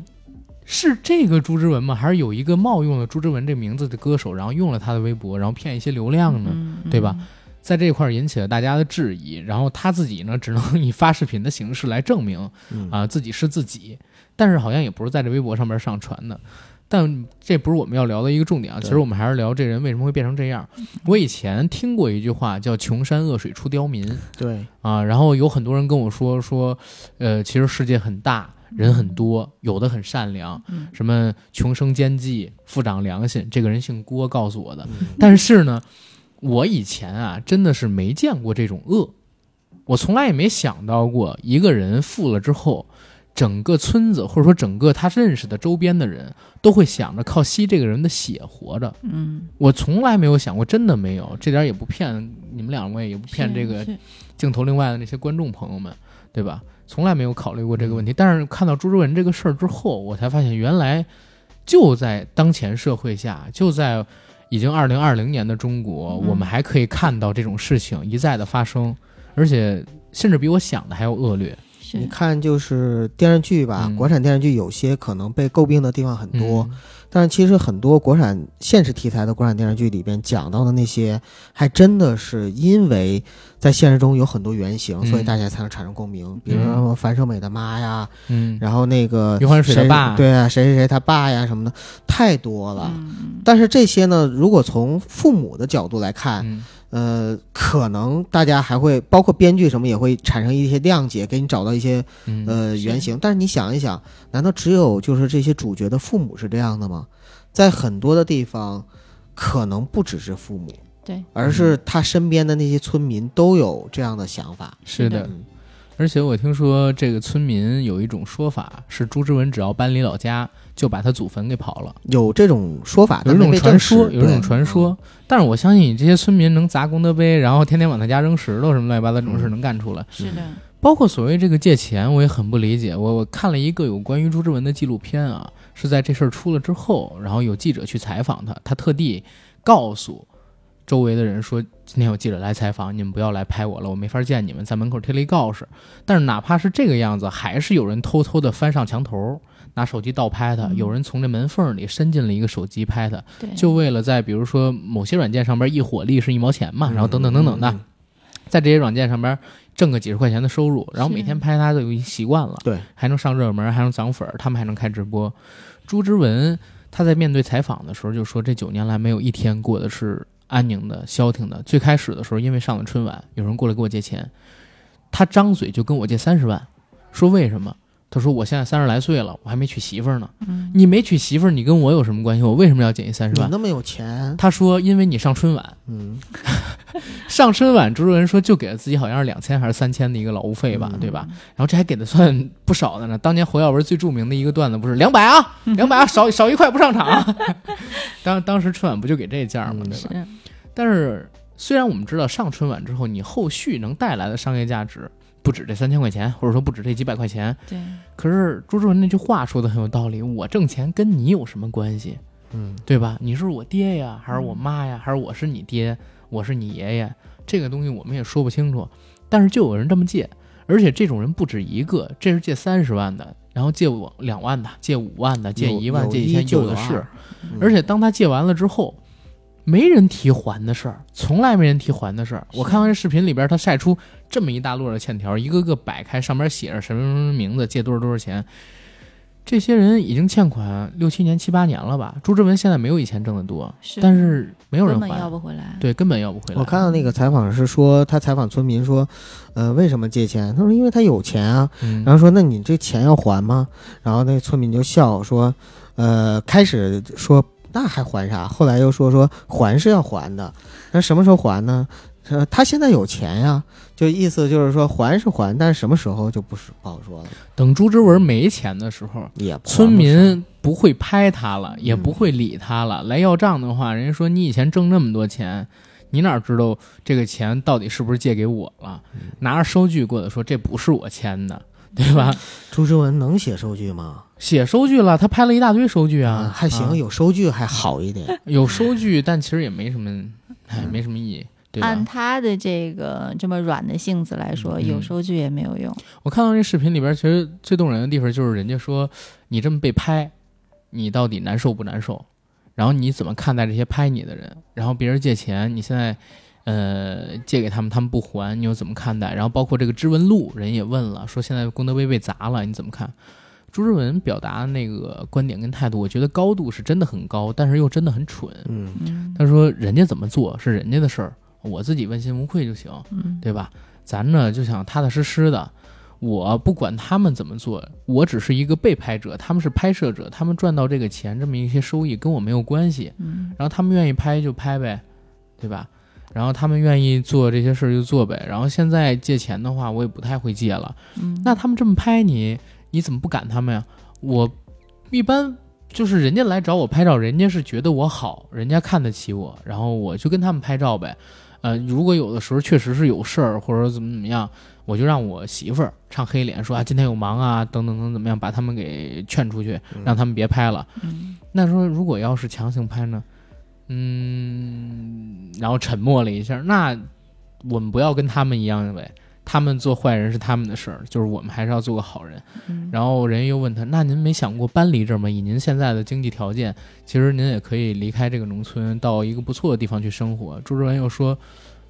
是这个朱之文吗？还是有一个冒用了朱之文这名字的歌手，然后用了他的微博，然后骗一些流量呢？
嗯
对吧？在这块儿引起了大家的质疑，然后他自己呢，只能以发视频的形式来证明
嗯
啊、自己是自己，但是好像也不是在这微博上面上传的。但这不是我们要聊的一个重点啊，其实我们还是聊这人为什么会变成这样。我以前听过一句话叫“穷山恶水出刁民”，
对，
啊，然后有很多人跟我说说，呃，其实世界很大，人很多，有的很善良，
嗯
什么穷生奸计，富长良心。这个人姓郭，告诉我的。
嗯
但是呢，我以前啊，真的是没见过这种恶，我从来也没想到过一个人富了之后。整个村子，或者说整个他认识的周边的人，都会想着靠吸这个人的血活着。
嗯，
我从来没有想过，真的没有，这点也不骗你们两位，也不骗这个镜头另外的那些观众朋友们，对吧？从来没有考虑过这个问题。但是看到朱之文这个事儿之后，我才发现原来就在当前社会下，就在已经二零二零年的中国，
嗯
我们还可以看到这种事情一再的发生，而且甚至比我想的还要恶劣。
是。
你看，就是电视剧吧，
嗯。
国产电视剧有些可能被诟病的地方很多，
嗯。
但是其实很多国产现实题材的国产电视剧里边讲到的那些，还真的是因为在现实中有很多原型，
嗯。
所以大家才能产生共鸣。比如说樊胜美的妈呀，
嗯，
然后那个
余欢水的
谁
爸。
对啊，谁谁谁他爸呀什么的，太多了。
嗯。
但是这些呢，如果从父母的角度来看，
嗯
呃，可能大家还会包括编剧什么也会产生一些谅解，给你找到一些
嗯
呃
是
原型。但是你想一想，难道只有就是这些主角的父母是这样的吗？在很多的地方，可能不只是父母，
对，
而是他身边的那些村民都有这样的想法。
是的
的。
嗯
而且我听说这个村民有一种说法是朱之文只要搬离老家，就把他祖坟给刨了。
有这种说法，
有这种传说，有这种传说，但是我相信你这些村民能砸功德碑，然后天天往他家扔石头什么乱七八糟这种事
嗯
能干出来。
是的，
包括所谓这个借钱，我也很不理解。我我看了一个有关于朱之文的纪录片啊，是在这事儿出了之后，然后有记者去采访他，他特地告诉周围的人说，今天有记者来采访，你们不要来拍我了，我没法见你们，在门口贴了一告示。但是哪怕是这个样子，还是有人偷偷的翻上墙头。拿手机倒拍他，
嗯
有人从这门缝里伸进了一个手机拍他，就为了在比如说某些软件上边一火力是一毛钱嘛，然后等等等等的，在这些软件上边挣个几十块钱的收入，然后每天拍他都已经习惯了，
对，
还能上热门，还能涨粉，他们还能开直播。朱之文他在面对采访的时候就说，这九年来没有一天过的是安宁的、消停的。最开始的时候，因为上了春晚，有人过来给我借钱，他张嘴就跟我借三十万，说为什么？他说我现在三十来岁了，我还没娶媳妇儿呢。
嗯
你没娶媳妇儿，你跟我有什么关系？我为什么要减一三十万？
你那么有钱，
他说因为你上春晚，
嗯，
上春晚，朱之文说就给了自己好像是两千还是三千的一个劳务费吧，
嗯
对吧？然后这还给的算不少的呢。当年侯耀文最著名的一个段子不是两百啊，两百啊，少少一块不上场啊。当当时春晚不就给这价吗？
嗯
对吧？
是
但是虽然我们知道上春晚之后，你后续能带来的商业价值不止这三千块钱，或者说不止这几百块钱，
对，
可是朱之文那句话说的很有道理，我挣钱跟你有什么关系？
嗯，
对吧？你是我爹呀，还是我妈呀，还是我是你爹，我是你爷爷？这个东西我们也说不清楚。但是就有人这么借，而且这种人不止一个，这是借三十万的，然后借我两万的，借五万的，借
有
一万，
有
借一千，
有
有的是。
嗯
而且当他借完了之后，没人提还的事儿，从来没人提还的事儿。我看完这视频里边，他晒出这么一大摞的欠条，一个个摆开，上面写着什么什么什么名字，借多少多少钱。这些人已经欠款六七年、七八年了吧？朱之文现在没有以前挣得多，
是
但是没有人
根本要
还，
不回来。
对，根本要不回来。
我看到那个采访是说，他采访村民说，呃，为什么借钱？他说因为他有钱啊。
嗯，
然后说，那你这钱要还吗？然后那村民就笑说，呃，开始说那还还啥？后来又说说还是要还的，那什么时候还呢？呃，他现在有钱呀，就意思就是说还是还，但是什么时候就不是不好说了，
等朱之文没钱的时候，
也
村民不会拍他了，也
嗯
不会理他了。来要账的话，人家说你以前挣那么多钱，你哪知道这个钱到底是不是借给我了？
嗯
拿着收据过来说这不是我签的，对吧？
朱之文能写收据吗？
写收据了，他拍了一大堆收据啊，
还行，
啊
有收据还好一点。
有收据，但其实也没什么，哎，
嗯
没什么意义，对
按？他的这个这么软的性子来说，
嗯
有收据也没有用。
我看到这视频里边，其实最动人的地方就是人家说你这么被拍，你到底难受不难受？然后你怎么看待这些拍你的人？然后别人借钱，你现在呃借给他们，他们不还，你又怎么看待？然后包括这个知文录，人也问了，说现在功德碑被砸了，你怎么看？朱之文表达的那个观点跟态度，我觉得高度是真的很高，但是又真的很蠢。
嗯，
嗯
他说人家怎么做是人家的事儿，我自己问心无愧就行。
嗯，
对吧？咱呢就想踏踏实实的，我不管他们怎么做，我只是一个被拍者，他们是拍摄者，他们赚到这个钱这么一些收益跟我没有关系。
嗯
然后他们愿意拍就拍呗，对吧？然后他们愿意做这些事儿就做呗。然后现在借钱的话，我也不太会借了。
嗯，
那他们这么拍你，你怎么不赶他们呀？我一般就是人家来找我拍照，人家是觉得我好，人家看得起我，然后我就跟他们拍照呗。呃，如果有的时候确实是有事儿或者怎么怎么样，我就让我媳妇儿唱黑脸说啊今天有忙啊等等等怎么样，把他们给劝出去，让他们别拍了。
嗯
那说如果要是强行拍呢，嗯，然后沉默了一下，那我们不要跟他们一样呗。他们做坏人是他们的事儿，就是我们还是要做个好人。
嗯，
然后人又问他：“那您没想过搬离这儿吗？以您现在的经济条件，其实您也可以离开这个农村，到一个不错的地方去生活。”朱之文又说：“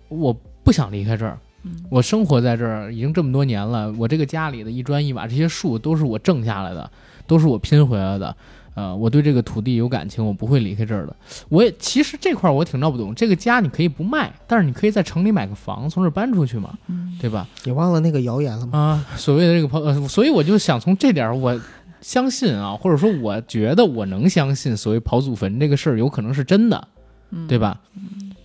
我不想离开这儿，
嗯
我生活在这儿已经这么多年了，我这个家里的一砖一瓦，这些树都是我挣下来的，都是我拼回来的。呃，我对这个土地有感情，我不会离开这儿的。我也其实这块儿我挺闹不懂，这个家你可以不卖，但是你可以在城里买个房，从这儿搬出去嘛，
嗯
对吧？
你忘了那个谣言了吗？
啊，所谓的这个所以我就想从这点儿，我相信啊，或者说我觉得我能相信，所谓刨祖坟这个事儿有可能是真的，
嗯
对？吧？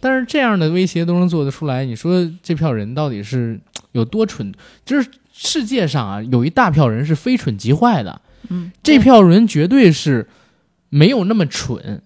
但是这样的威胁都能做得出来，你说这票人到底是有多蠢？就是世界上啊，有一大票人是非蠢即坏的，
嗯，
这票人绝对是没有那么蠢，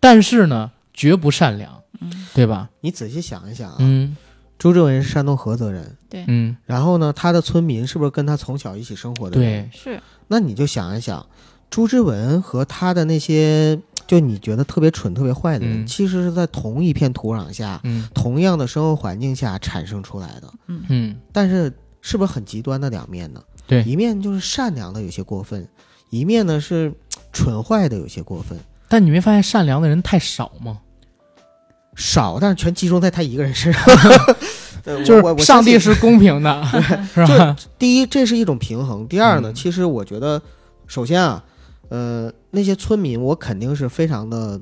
但是呢，绝不善良，
嗯。
对吧？
你仔细想一想啊，
嗯。
朱之文是山东菏泽人，
嗯，
然后呢，他的村民是不是跟他从小一起生活的人？
对，
是。
那你就想一想，朱之文和他的那些就你觉得特别蠢、特别坏的人，
嗯。
其实是在同一片土壤下、
嗯。
同样的生活环境下产生出来的。
嗯，
但是，是不是很极端的两面呢？
对
一面就是善良的有些过分，一面呢是蠢坏的有些过分。
但你没发现善良的人太少吗？
少，但是全集中在他一个人身上。对
就是上帝是公平的，是吧？
第一，这是一种平衡；第二呢，
嗯
其实我觉得，首先啊，呃，那些村民我肯定是非常的，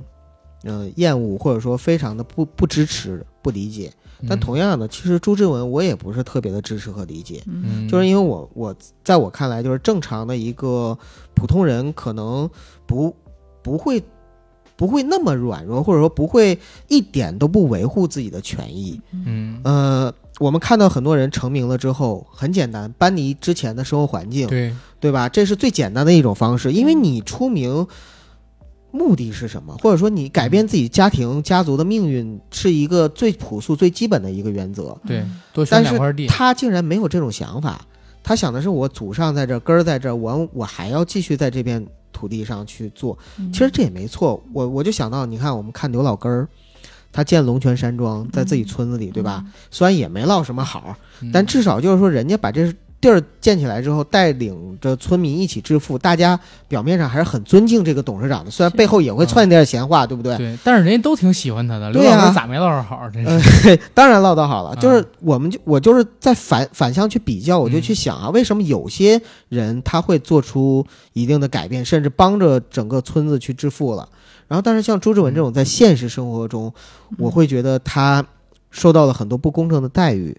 呃，厌恶或者说非常的不不支持、不理解。但
嗯
同样的，其实朱之文我也不是特别的支持和理解，
嗯
嗯，
就是因为我我在我看来，就是正常的一个普通人可能不不会不会那么软弱，或者说不会一点都不维护自己的权益。
嗯，
呃，我们看到很多人成名了之后，很简单，搬离之前的生活环境，
对，
对吧？这是最简单的一种方式，因为你出名。目的是什么？或者说，你改变自己家庭、家族的命运，是一个最朴素、最基本的一个原则。
对，多选
但是
两块地，
他竟然没有这种想法，他想的是我祖上在这儿，根儿在这儿，我我还要继续在这片土地上去做。
嗯
其实这也没错，我我就想到，你看我们看刘老根儿，他建龙泉山庄在自己村子里，对吧？？虽然也没落什么好，
嗯
但至少就是说，人家把这地儿建起来之后，带领着村民一起致富，大家表面上还是很尊敬这个董事长的，虽然背后也会窜点闲话，对不对？
对，但是人家都挺喜欢他的。刘
对呀
老根咋没落着好？真
呃
是，
当然唠叨好了，
嗯
就是我们就我就是在反反向去比较，我就
嗯
去想啊，为什么有些人他会做出一定的改变，甚至帮着整个村子去致富了。然后，但是像朱之文这种在现实生活中，我会觉得他受到了很多不公正的待遇。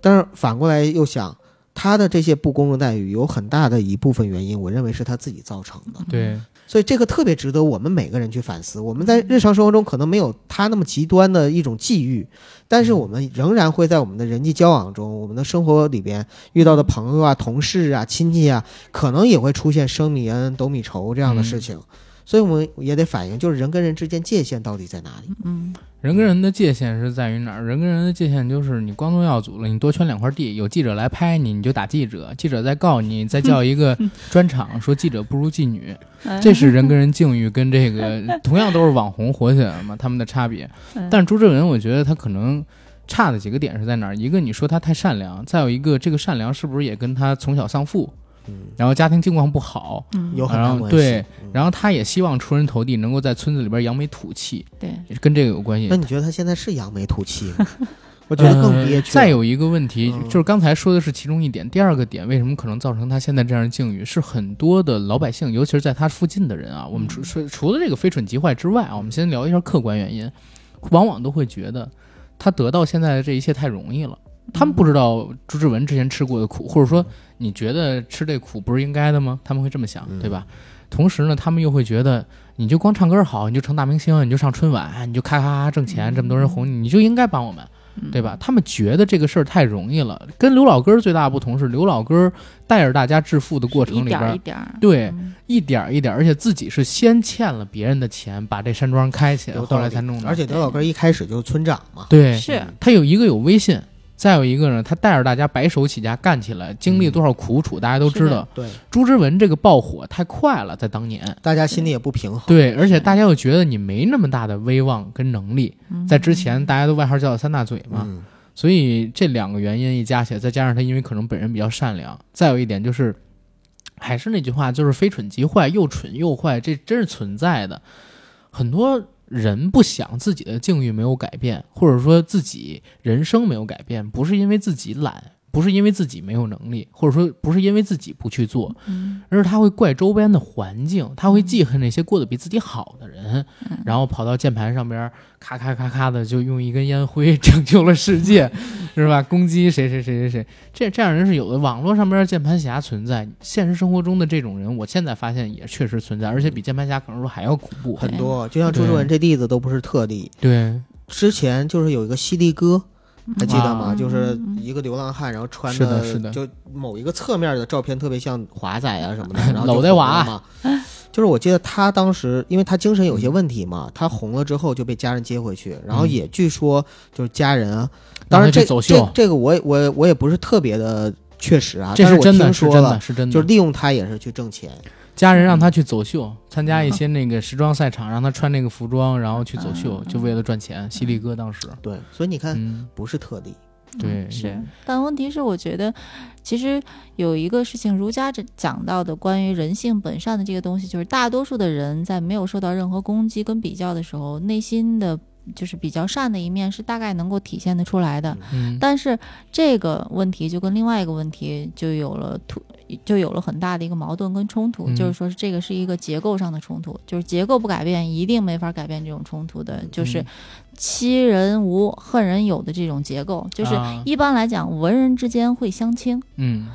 但是反过来又想，他的这些不公正待遇有很大的一部分原因，我认为是他自己造成的。
对，
所以这个特别值得我们每个人去反思。我们在日常生活中可能没有他那么极端的一种际遇，但是我们仍然会在我们的人际交往中、我们的生活里边遇到的朋友啊、同事啊、亲戚啊，可能也会出现生米恩、斗米仇这样的事情。所以我们也得反映，就是人跟人之间界限到底在哪里？
嗯
人跟人的界限是在于哪儿？人跟人的界限就是你光宗耀祖了，你多圈两块地，有记者来拍你，你就打记者；记者再告你，再叫一个 专场说记者不如妓女，
嗯
这是人跟人境遇跟这个同样都是网红火起来了嘛，他们的差别。
嗯
但是朱之文，我觉得他可能差的几个点是在哪儿？一个你说他太善良，再有一个这个善良是不是也跟他从小丧父，
嗯，
然后家庭境况不好，
嗯
有很
然
大关系。
对
嗯
然后他也希望出人头地，能够在村子里边扬眉吐气，
对，
跟这个有关系
那。你觉得他现在是扬眉吐气吗？我觉得更憋屈。
呃再有一个问题，
嗯
就是刚才说的是其中一点，第二个点为什么可能造成他现在这样的境遇，是很多的老百姓，尤其是在他附近的人啊，我们除除除了这个非蠢即坏之外啊，我们先聊一下客观原因，往往都会觉得他得到现在的这一切太容易了。他们不知道朱之文之前吃过的苦，或者说你觉得吃这苦不是应该的吗？他们会这么想，对吧？同时呢，他们又会觉得，你就光唱歌好，你就成大明星，你就上春晚，你就咔咔咔挣钱，这么多人哄你，你就应该帮我们，对吧？他们觉得这个事儿太容易了。跟刘老根儿最大的不同是，刘老根儿带着大家致富的过程里边儿，
儿一点，
对
嗯
一点儿一点儿，而且自己是先欠了别人的钱，把这山庄开起来，后来才弄的。
而且刘老根一开始就是村长嘛，
对，
是
他有一个有威信，再有一个呢，他带着大家白手起家干起来，经历多少苦楚，大家都知道。
对，
朱之文这个爆火太快了，在当年。
大家心里也不平衡。
对，而且大家又觉得你没那么大的威望跟能力，
嗯
在之前大家都外号叫三大嘴嘛，
嗯，
所以这两个原因一加起来，再加上他因为可能本人比较善良，再有一点就是，还是那句话，就是非蠢即坏，又蠢又坏，这真是存在的。很多人不想自己的境遇没有改变，或者说自己人生没有改变，不是因为自己懒，不是因为自己没有能力，或者说不是因为自己不去做，
嗯
而是他会怪周边的环境，他会记恨那些过得比自己好的人，
嗯
然后跑到键盘上边咔咔咔咔的就用一根烟灰拯救了世界，是吧？攻击谁谁谁谁谁，这这样人是有的。网络上边键盘侠存在，现实生活中的这种人，我现在发现也确实存在，而且比键盘侠可能说还要恐怖。
很多，就像朱之文这例子都不是特例。
对，
之前就是有一个犀利哥，还记得吗？
啊
就是一个流浪汉，然后穿
是的是的
就某一个侧面的照片特别像华仔啊什么的，然后就
搂带娃
嘛。就是我记得他当时，因为他精神有些问题嘛，他红了之后就被家人接回去，然后
嗯
也据说就是家人当然这这这个我也我也我也不是特别的确实啊，
这
但是我
是真的，是
听说了
真的，，是真的。
就是利用他也是去挣钱。
家人让他去走秀，参加一些那个时装赛场，让他穿那个服装，然后去走秀，就为了赚钱。犀利哥当时，
对，所以你看，
嗯，
不是特例。
对，
是，但问题是，我觉得其实有一个事情，儒家这讲到的关于人性本善的这个东西，就是大多数的人在没有受到任何攻击跟比较的时候，内心的就是比较善的一面是大概能够体现得出来的。
嗯，
但是这个问题就跟另外一个问题就有了突，就有了很大的一个矛盾跟冲突，
嗯。
就是说是这个是一个结构上的冲突，就是结构不改变，一定没法改变这种冲突的，就是
嗯
欺人无恨人有的这种结构，就是
啊。
一般来讲，文人之间会相亲，
嗯。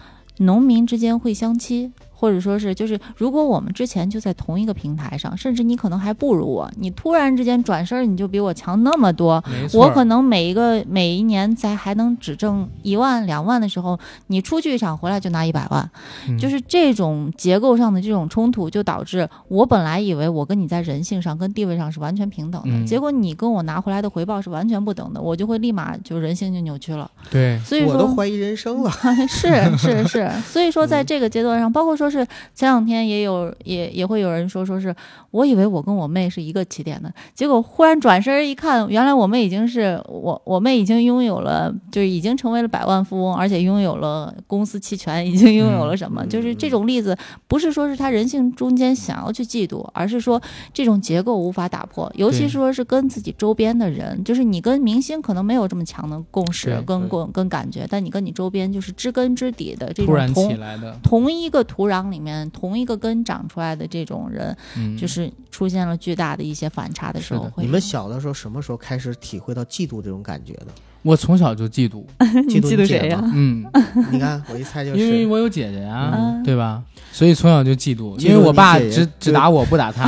农民之间会相欺，或者说是就是，如果我们之前就在同一个平台上，甚至你可能还不如我，你突然之间转身你就比我强那么多，
没错，
我可能每一个每一年才还能只挣一万两万的时候，你出去一场回来就拿一百万，
嗯
就是这种结构上的这种冲突，就导致我本来以为我跟你在人性上跟地位上是完全平等的，
嗯
结果你跟我拿回来的回报是完全不等的，我就会立马就人性就扭曲了。
对，
所以说
我都怀疑人生了。
是是是，所以说在这个阶段上，包括说说是前两天也有也也会有人说说是我以为我跟我妹是一个起点的，结果忽然转身一看，原来我妹已经是我我妹已经拥有了，就是已经成为了百万富翁，而且拥有了公司期权，已经拥有了什么？
嗯
就是这种例子，不是说是他人性中间想要去嫉妒，而是说这种结构无法打破，尤其
对
说是跟自己周边的人，就是你跟明星可能没有这么强的共识跟
对
共跟感觉，但你跟你周边就是知根知底的这
突然
种同
起来的，
同一个土壤里面同一个根长出来的这种人，
嗯，
就是出现了巨大的一些反差的时候会，
你们小的时候什么时候开始体会到嫉妒这种感觉的？
我从小就嫉妒，
嫉妒
嫉妒谁呀
你姐？
嗯，
你看，我一猜就是
因为。我有姐姐呀、
嗯
对吧？所以从小就嫉妒，
嫉妒
因为我爸只只打我不打他，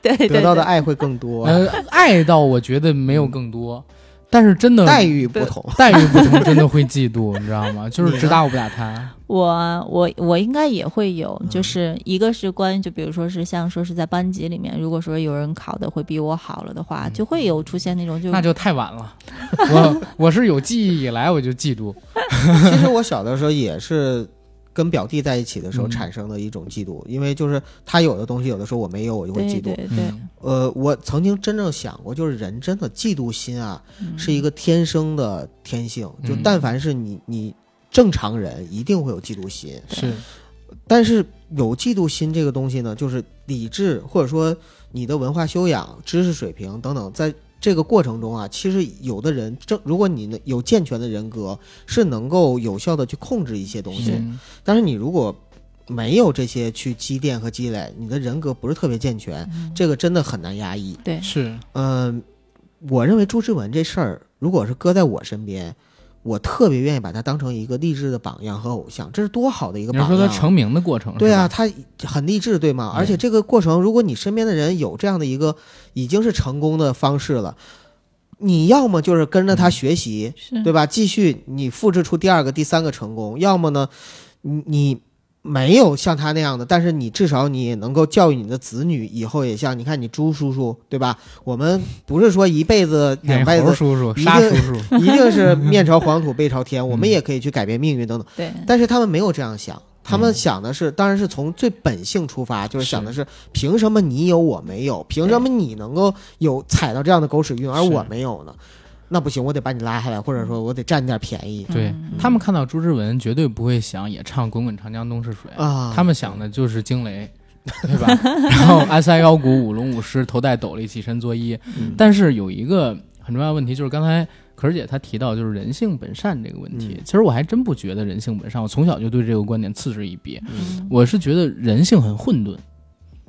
对对对
得到的爱会更多，
呃，爱到我觉得没有更多，但是真的
待遇不同。
待遇不同，真的会嫉妒，你知道吗？就是只打我不打他，
我我我应该也会有，
嗯
就是一个是关于，就比如说是像说是在班级里面，如果说有人考的会比我好了的话，就会有出现那种就
那就太晚了。我我是有记忆以来我就嫉妒，
其实我小的时候也是跟表弟在一起的时候
嗯
产生的一种嫉妒，因为就是他有的东西，有的时候我没有，我就会嫉妒。
对
呃，我曾经真正想过，就是人真的嫉妒心啊，
嗯
是一个天生的天性。就
嗯
但凡是你你正常人，一定会有嫉妒心。
是
但是有嫉妒心这个东西呢，就是理智或者说你的文化修养、知识水平等等，在这个过程中啊，其实有的人正，如果你有健全的人格，是能够有效的去控制一些东西。
嗯
但是你如果没有这些去积淀和积累，你的人格不是特别健全，
嗯
这个真的很难压抑。
对
是，
嗯、我认为朱之文这事儿，如果是搁在我身边，我特别愿意把他当成一个励志的榜样和偶像，这是多好的一个
你
榜样。
你说他成名的过程？
对啊，他很励志，对吗？而且这个过程，如果你身边的人有这样的一个已经是成功的方式了，你要么就是跟着他学习，
是
对吧？继续你复制出第二个、第三个成功，要么呢，你你没有像他那样的，但是你至少你也能够教育你的子女，以后也像你看你朱叔叔，对吧？我们不是说一辈子、两辈子
叔叔、
一定
沙叔叔，
一定是面朝黄土背朝天，我们
嗯
也可以去改变命运等等。
对
但是他们没有这样想，他们
嗯
想的是，当然是从最本性出发，就是想的是，凭什么你有我没有？凭什么你能够有踩到这样的狗屎运，而我没有呢？那不行，我得把你拉下来，或者说我得占点便宜
对
嗯
他们看到朱之文，绝对不会想也唱《滚滚长江东逝水》
啊。
他们想的就是惊雷，对吧？然后鞍塞腰鼓，舞龙舞狮，头戴斗笠，起身作揖。
嗯
但是有一个很重要的问题，就是刚才可儿姐她提到，就是人性本善这个问题。
嗯
其实我还真不觉得人性本善，我从小就对这个观点嗤之以鼻。
嗯
我是觉得人性很混沌，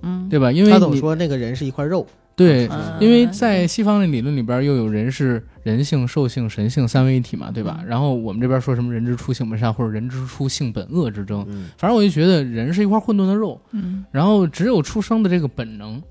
嗯
对吧？因为
他总
你
说那个人是一块肉，
对，
嗯
因为在西方的理论里边，又有人是人性、兽性、神性三位一体嘛，对吧？
嗯
然后我们这边说什么人之初性本善，或者人之初性本恶之争，
嗯
反正我就觉得人是一块混沌的肉，
嗯
然后只有出生的这个本能，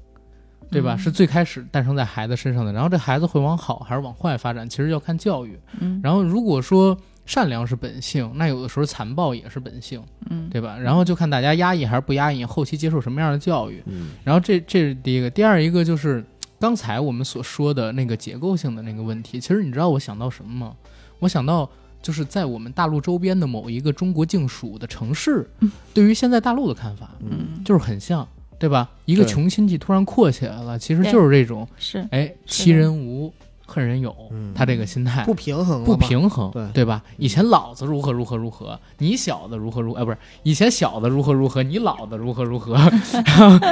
对吧？
嗯
是最开始诞生在孩子身上的。然后这孩子会往好还是往坏发展，其实要看教育。
嗯
然后如果说善良是本性，那有的时候残暴也是本性，
嗯
对吧？然后就看大家压抑还是不压抑，后期接受什么样的教育。
嗯
然后这这是第一个，第二一个就是刚才我们所说的那个结构性的那个问题。其实你知道我想到什么吗？我想到就是在我们大陆周边的某一个中国境属的城市，对于现在大陆的看法，
嗯
就是很像，对吧？一个穷亲戚突然阔起来了，其实就是这种，
是
哎，欺人无，恨人有，
嗯
他这个心态
不平衡
不，平衡，
对
吧？以前老子如何如何如何，你小子如何如，哎，不是，以前小子如何如何，你老子如何如何，然 后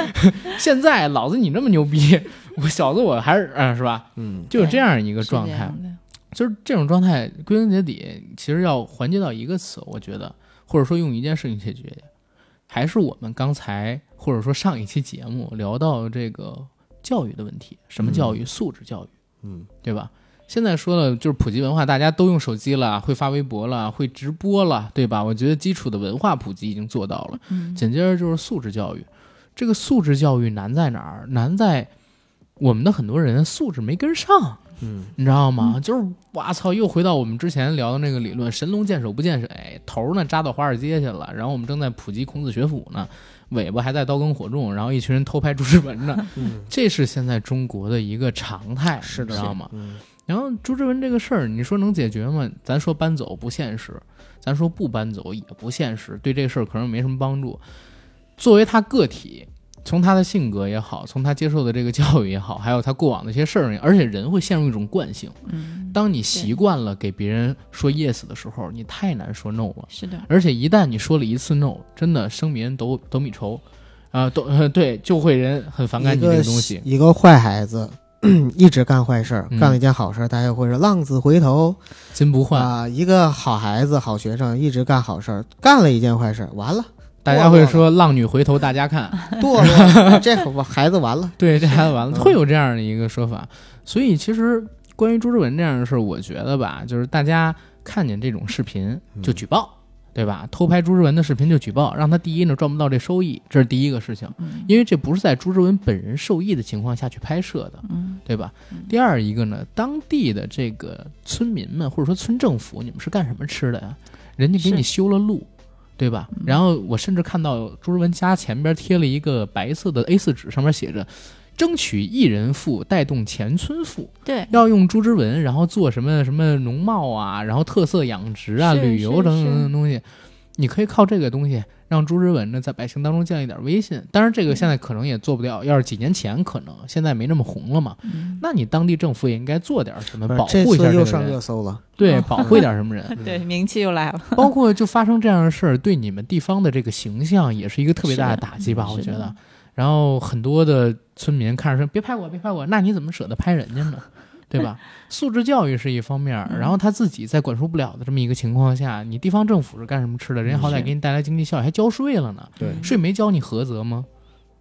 现在老子你那么牛逼，我小子我还是，嗯，是吧？
嗯
就是这样一个状态，就是这种状态，归根结底，其实要环节到一个词，我觉得，或者说用一件事情解决，还是我们刚才或者说上一期节目聊到这个教育的问题，什么教育？素质教育。
嗯
对吧？现在说了就是普及文化，大家都用手机了，会发微博了，会直播了，对吧？我觉得基础的文化普及已经做到了。
嗯
紧接着就是素质教育，这个素质教育难在哪儿？难在我们的很多人素质没跟上，
嗯
你知道吗？就是哇操，又回到我们之前聊的那个理论，神龙见首不见尾，头呢扎到华尔街去了，然后我们正在普及孔子学府呢，尾巴还在刀耕火种，然后一群人偷拍朱之文呢，
嗯，
这是现在中国的一个常态，
是的
知道吗？
嗯
然后朱之文这个事儿，你说能解决吗？咱说搬走不现实，咱说不搬走也不现实，对这个事儿可能没什么帮助。作为他个体，从他的性格也好，从他接受的这个教育也好，还有他过往的一些事儿，而且人会陷入一种惯性。
嗯，
当你习惯了给别人说 yes 的时候，你太难说 no 了。
是的，
而且一旦你说了一次 no，真的生米恩斗斗米仇，啊、都、呃对，就会人很反感你这
一个
个东西。
一个坏孩子。一直干坏事儿，
嗯
干了一件好事儿，大家会说浪子回头
金不换，
啊。一个好孩子、好学生，一直干好事儿，干了一件坏事儿，完了，
大家会说浪女回头大家看，
堕落，这个孩子完了。
对，这孩子完了，
嗯
会有这样的一个说法。所以其实关于朱之文这样的事儿，我觉得吧，就是大家看见这种视频就举报，对吧？偷拍朱之文的视频就举报，让他第一呢赚不到这收益，这是第一个事情，
嗯
因为这不是在朱之文本人受益的情况下去拍摄的。
嗯
对吧
嗯？
第二一个呢，当地的这个村民们或者说村政府，你们是干什么吃的呀？人家给你修了路，对吧？
嗯。
然后我甚至看到朱之文家前边贴了一个白色的 A4 纸，上面写着“争取一人富，带动全村富”，
对，
要用朱之文，然后做什么什么农贸啊，然后特色养殖啊、旅游等等
等
等东西，你可以靠这个东西让朱之文呢在百姓当中建立点威信。当然，这个现在可能也做不掉，要是几年前可能，现在没那么红了嘛。
嗯
那你当地政府也应该做点什么，保护一下
这次又上
这个人，
热搜了，
对，
嗯
保护一点什么 人。
对，名气又来了。
包括就发生这样的事儿，对你们地方的这个形象也是一个特别大的打击吧，我觉得。然后很多的村民看着说：“别拍我，别拍我。”那你怎么舍得拍人家呢？对吧？素质教育是一方面然后他自己在管束不了的这么一个情况下，你地方政府是干什么吃的？人家好歹给你带来经济效益，还交税了呢。
对
税没交你何责吗？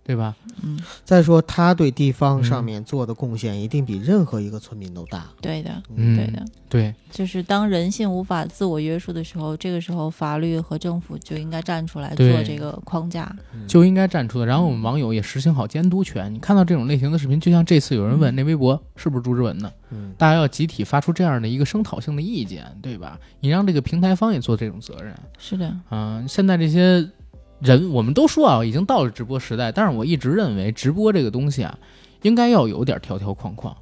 对吧？
嗯，
再说他对地方
嗯
上面做的贡献，一定比任何一个村民都大。
对的，
嗯，
对的，
对，
就是当人性无法自我约束的时候，这个时候法律和政府就应该站出来做这个框架。
就应该站出来。然后我们网友也实行好监督权。你看到这种类型的视频，就像这次有人问那微博是不是朱之文的，
嗯，
大家要集体发出这样的一个声讨性的意见，对吧？你让这个平台方也做这种责任。
是的，
嗯、现在这些人，我们都说啊，已经到了直播时代，但是我一直认为直播这个东西啊，应该要有点条条框框。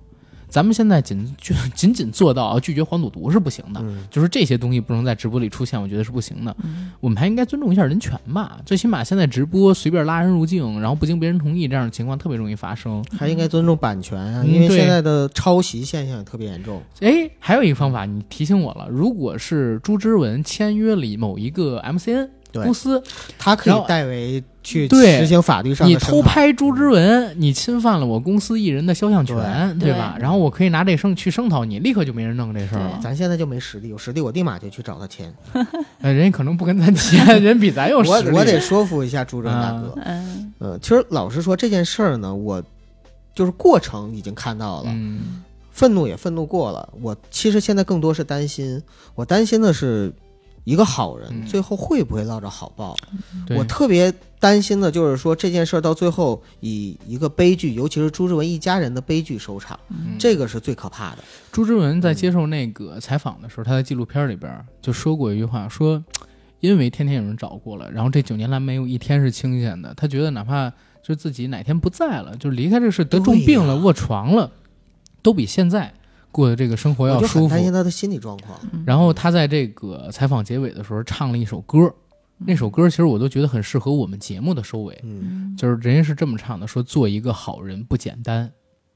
咱们现在仅就仅仅做到啊拒绝黄赌毒是不行的，
嗯
就是这些东西不能在直播里出现，我觉得是不行的。
嗯，
我们还应该尊重一下人权吧，最起码现在直播随便拉人入境，然后不经别人同意这样的情况特别容易发生。
还应该尊重版权啊，
嗯
因为现在的抄袭现象也特别严重。
哎，还有一个方法，你提醒我了，如果是朱之文签约了某一个 MCN
对
公司，
他可以代为去
对
实行法律上
你偷拍朱之文，你侵犯了我公司艺人的肖像权，
对
吧？然后我可以拿这声去声讨你，立刻就没人弄这事儿了。
咱现在就没实力，有实力我立马就去找他签。
呃，人家可能不跟咱签，人比咱有实力。
我得说服一下朱之文大哥。
嗯，
呃，其实老实说这件事儿呢，我就是过程已经看到了，
嗯
愤怒也愤怒过了。我其实现在更多是担心，我担心的是一个好人、
嗯
最后会不会落着好报。
对
我特别担心的就是说这件事儿到最后以一个悲剧，尤其是朱之文一家人的悲剧收场，
嗯
这个是最可怕的。
朱之文在接受那个采访的时候，他在纪录片里边就说过一句话，说因为天天有人找过了，然后这九年来没有一天是清闲的，他觉得哪怕就自己哪天不在了，就是离开这个世得重病了、卧床了，都比现在过的这个生活要舒服。
担心他的心理状况。
嗯
然后他在这个采访结尾的时候唱了一首歌，那首歌其实我都觉得很适合我们节目的收尾，
嗯
嗯，
就是人家是这么唱的：说做一个好人不简单。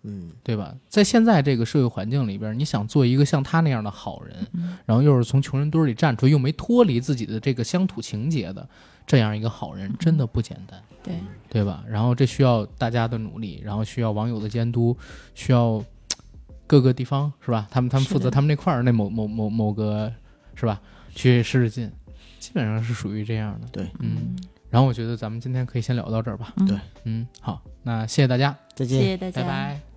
嗯，
对吧？在现在这个社会环境里边，你想做一个像他那样的好人，
嗯
然后又是从穷人堆里站出来，又没脱离自己的这个乡土情节的这样一个好人，真的不简单，
对，
对吧？然后这需要大家的努力，然后需要网友的监督，需要各个地方是吧？他们他们负责他们那块儿那某某某某个是吧？去使使劲，基本上是属于这样的。
对，
嗯。然后我觉得咱们今天可以先聊到这儿吧。
嗯
对
嗯，好，那谢谢大家，
再见。
谢谢大家。
拜拜。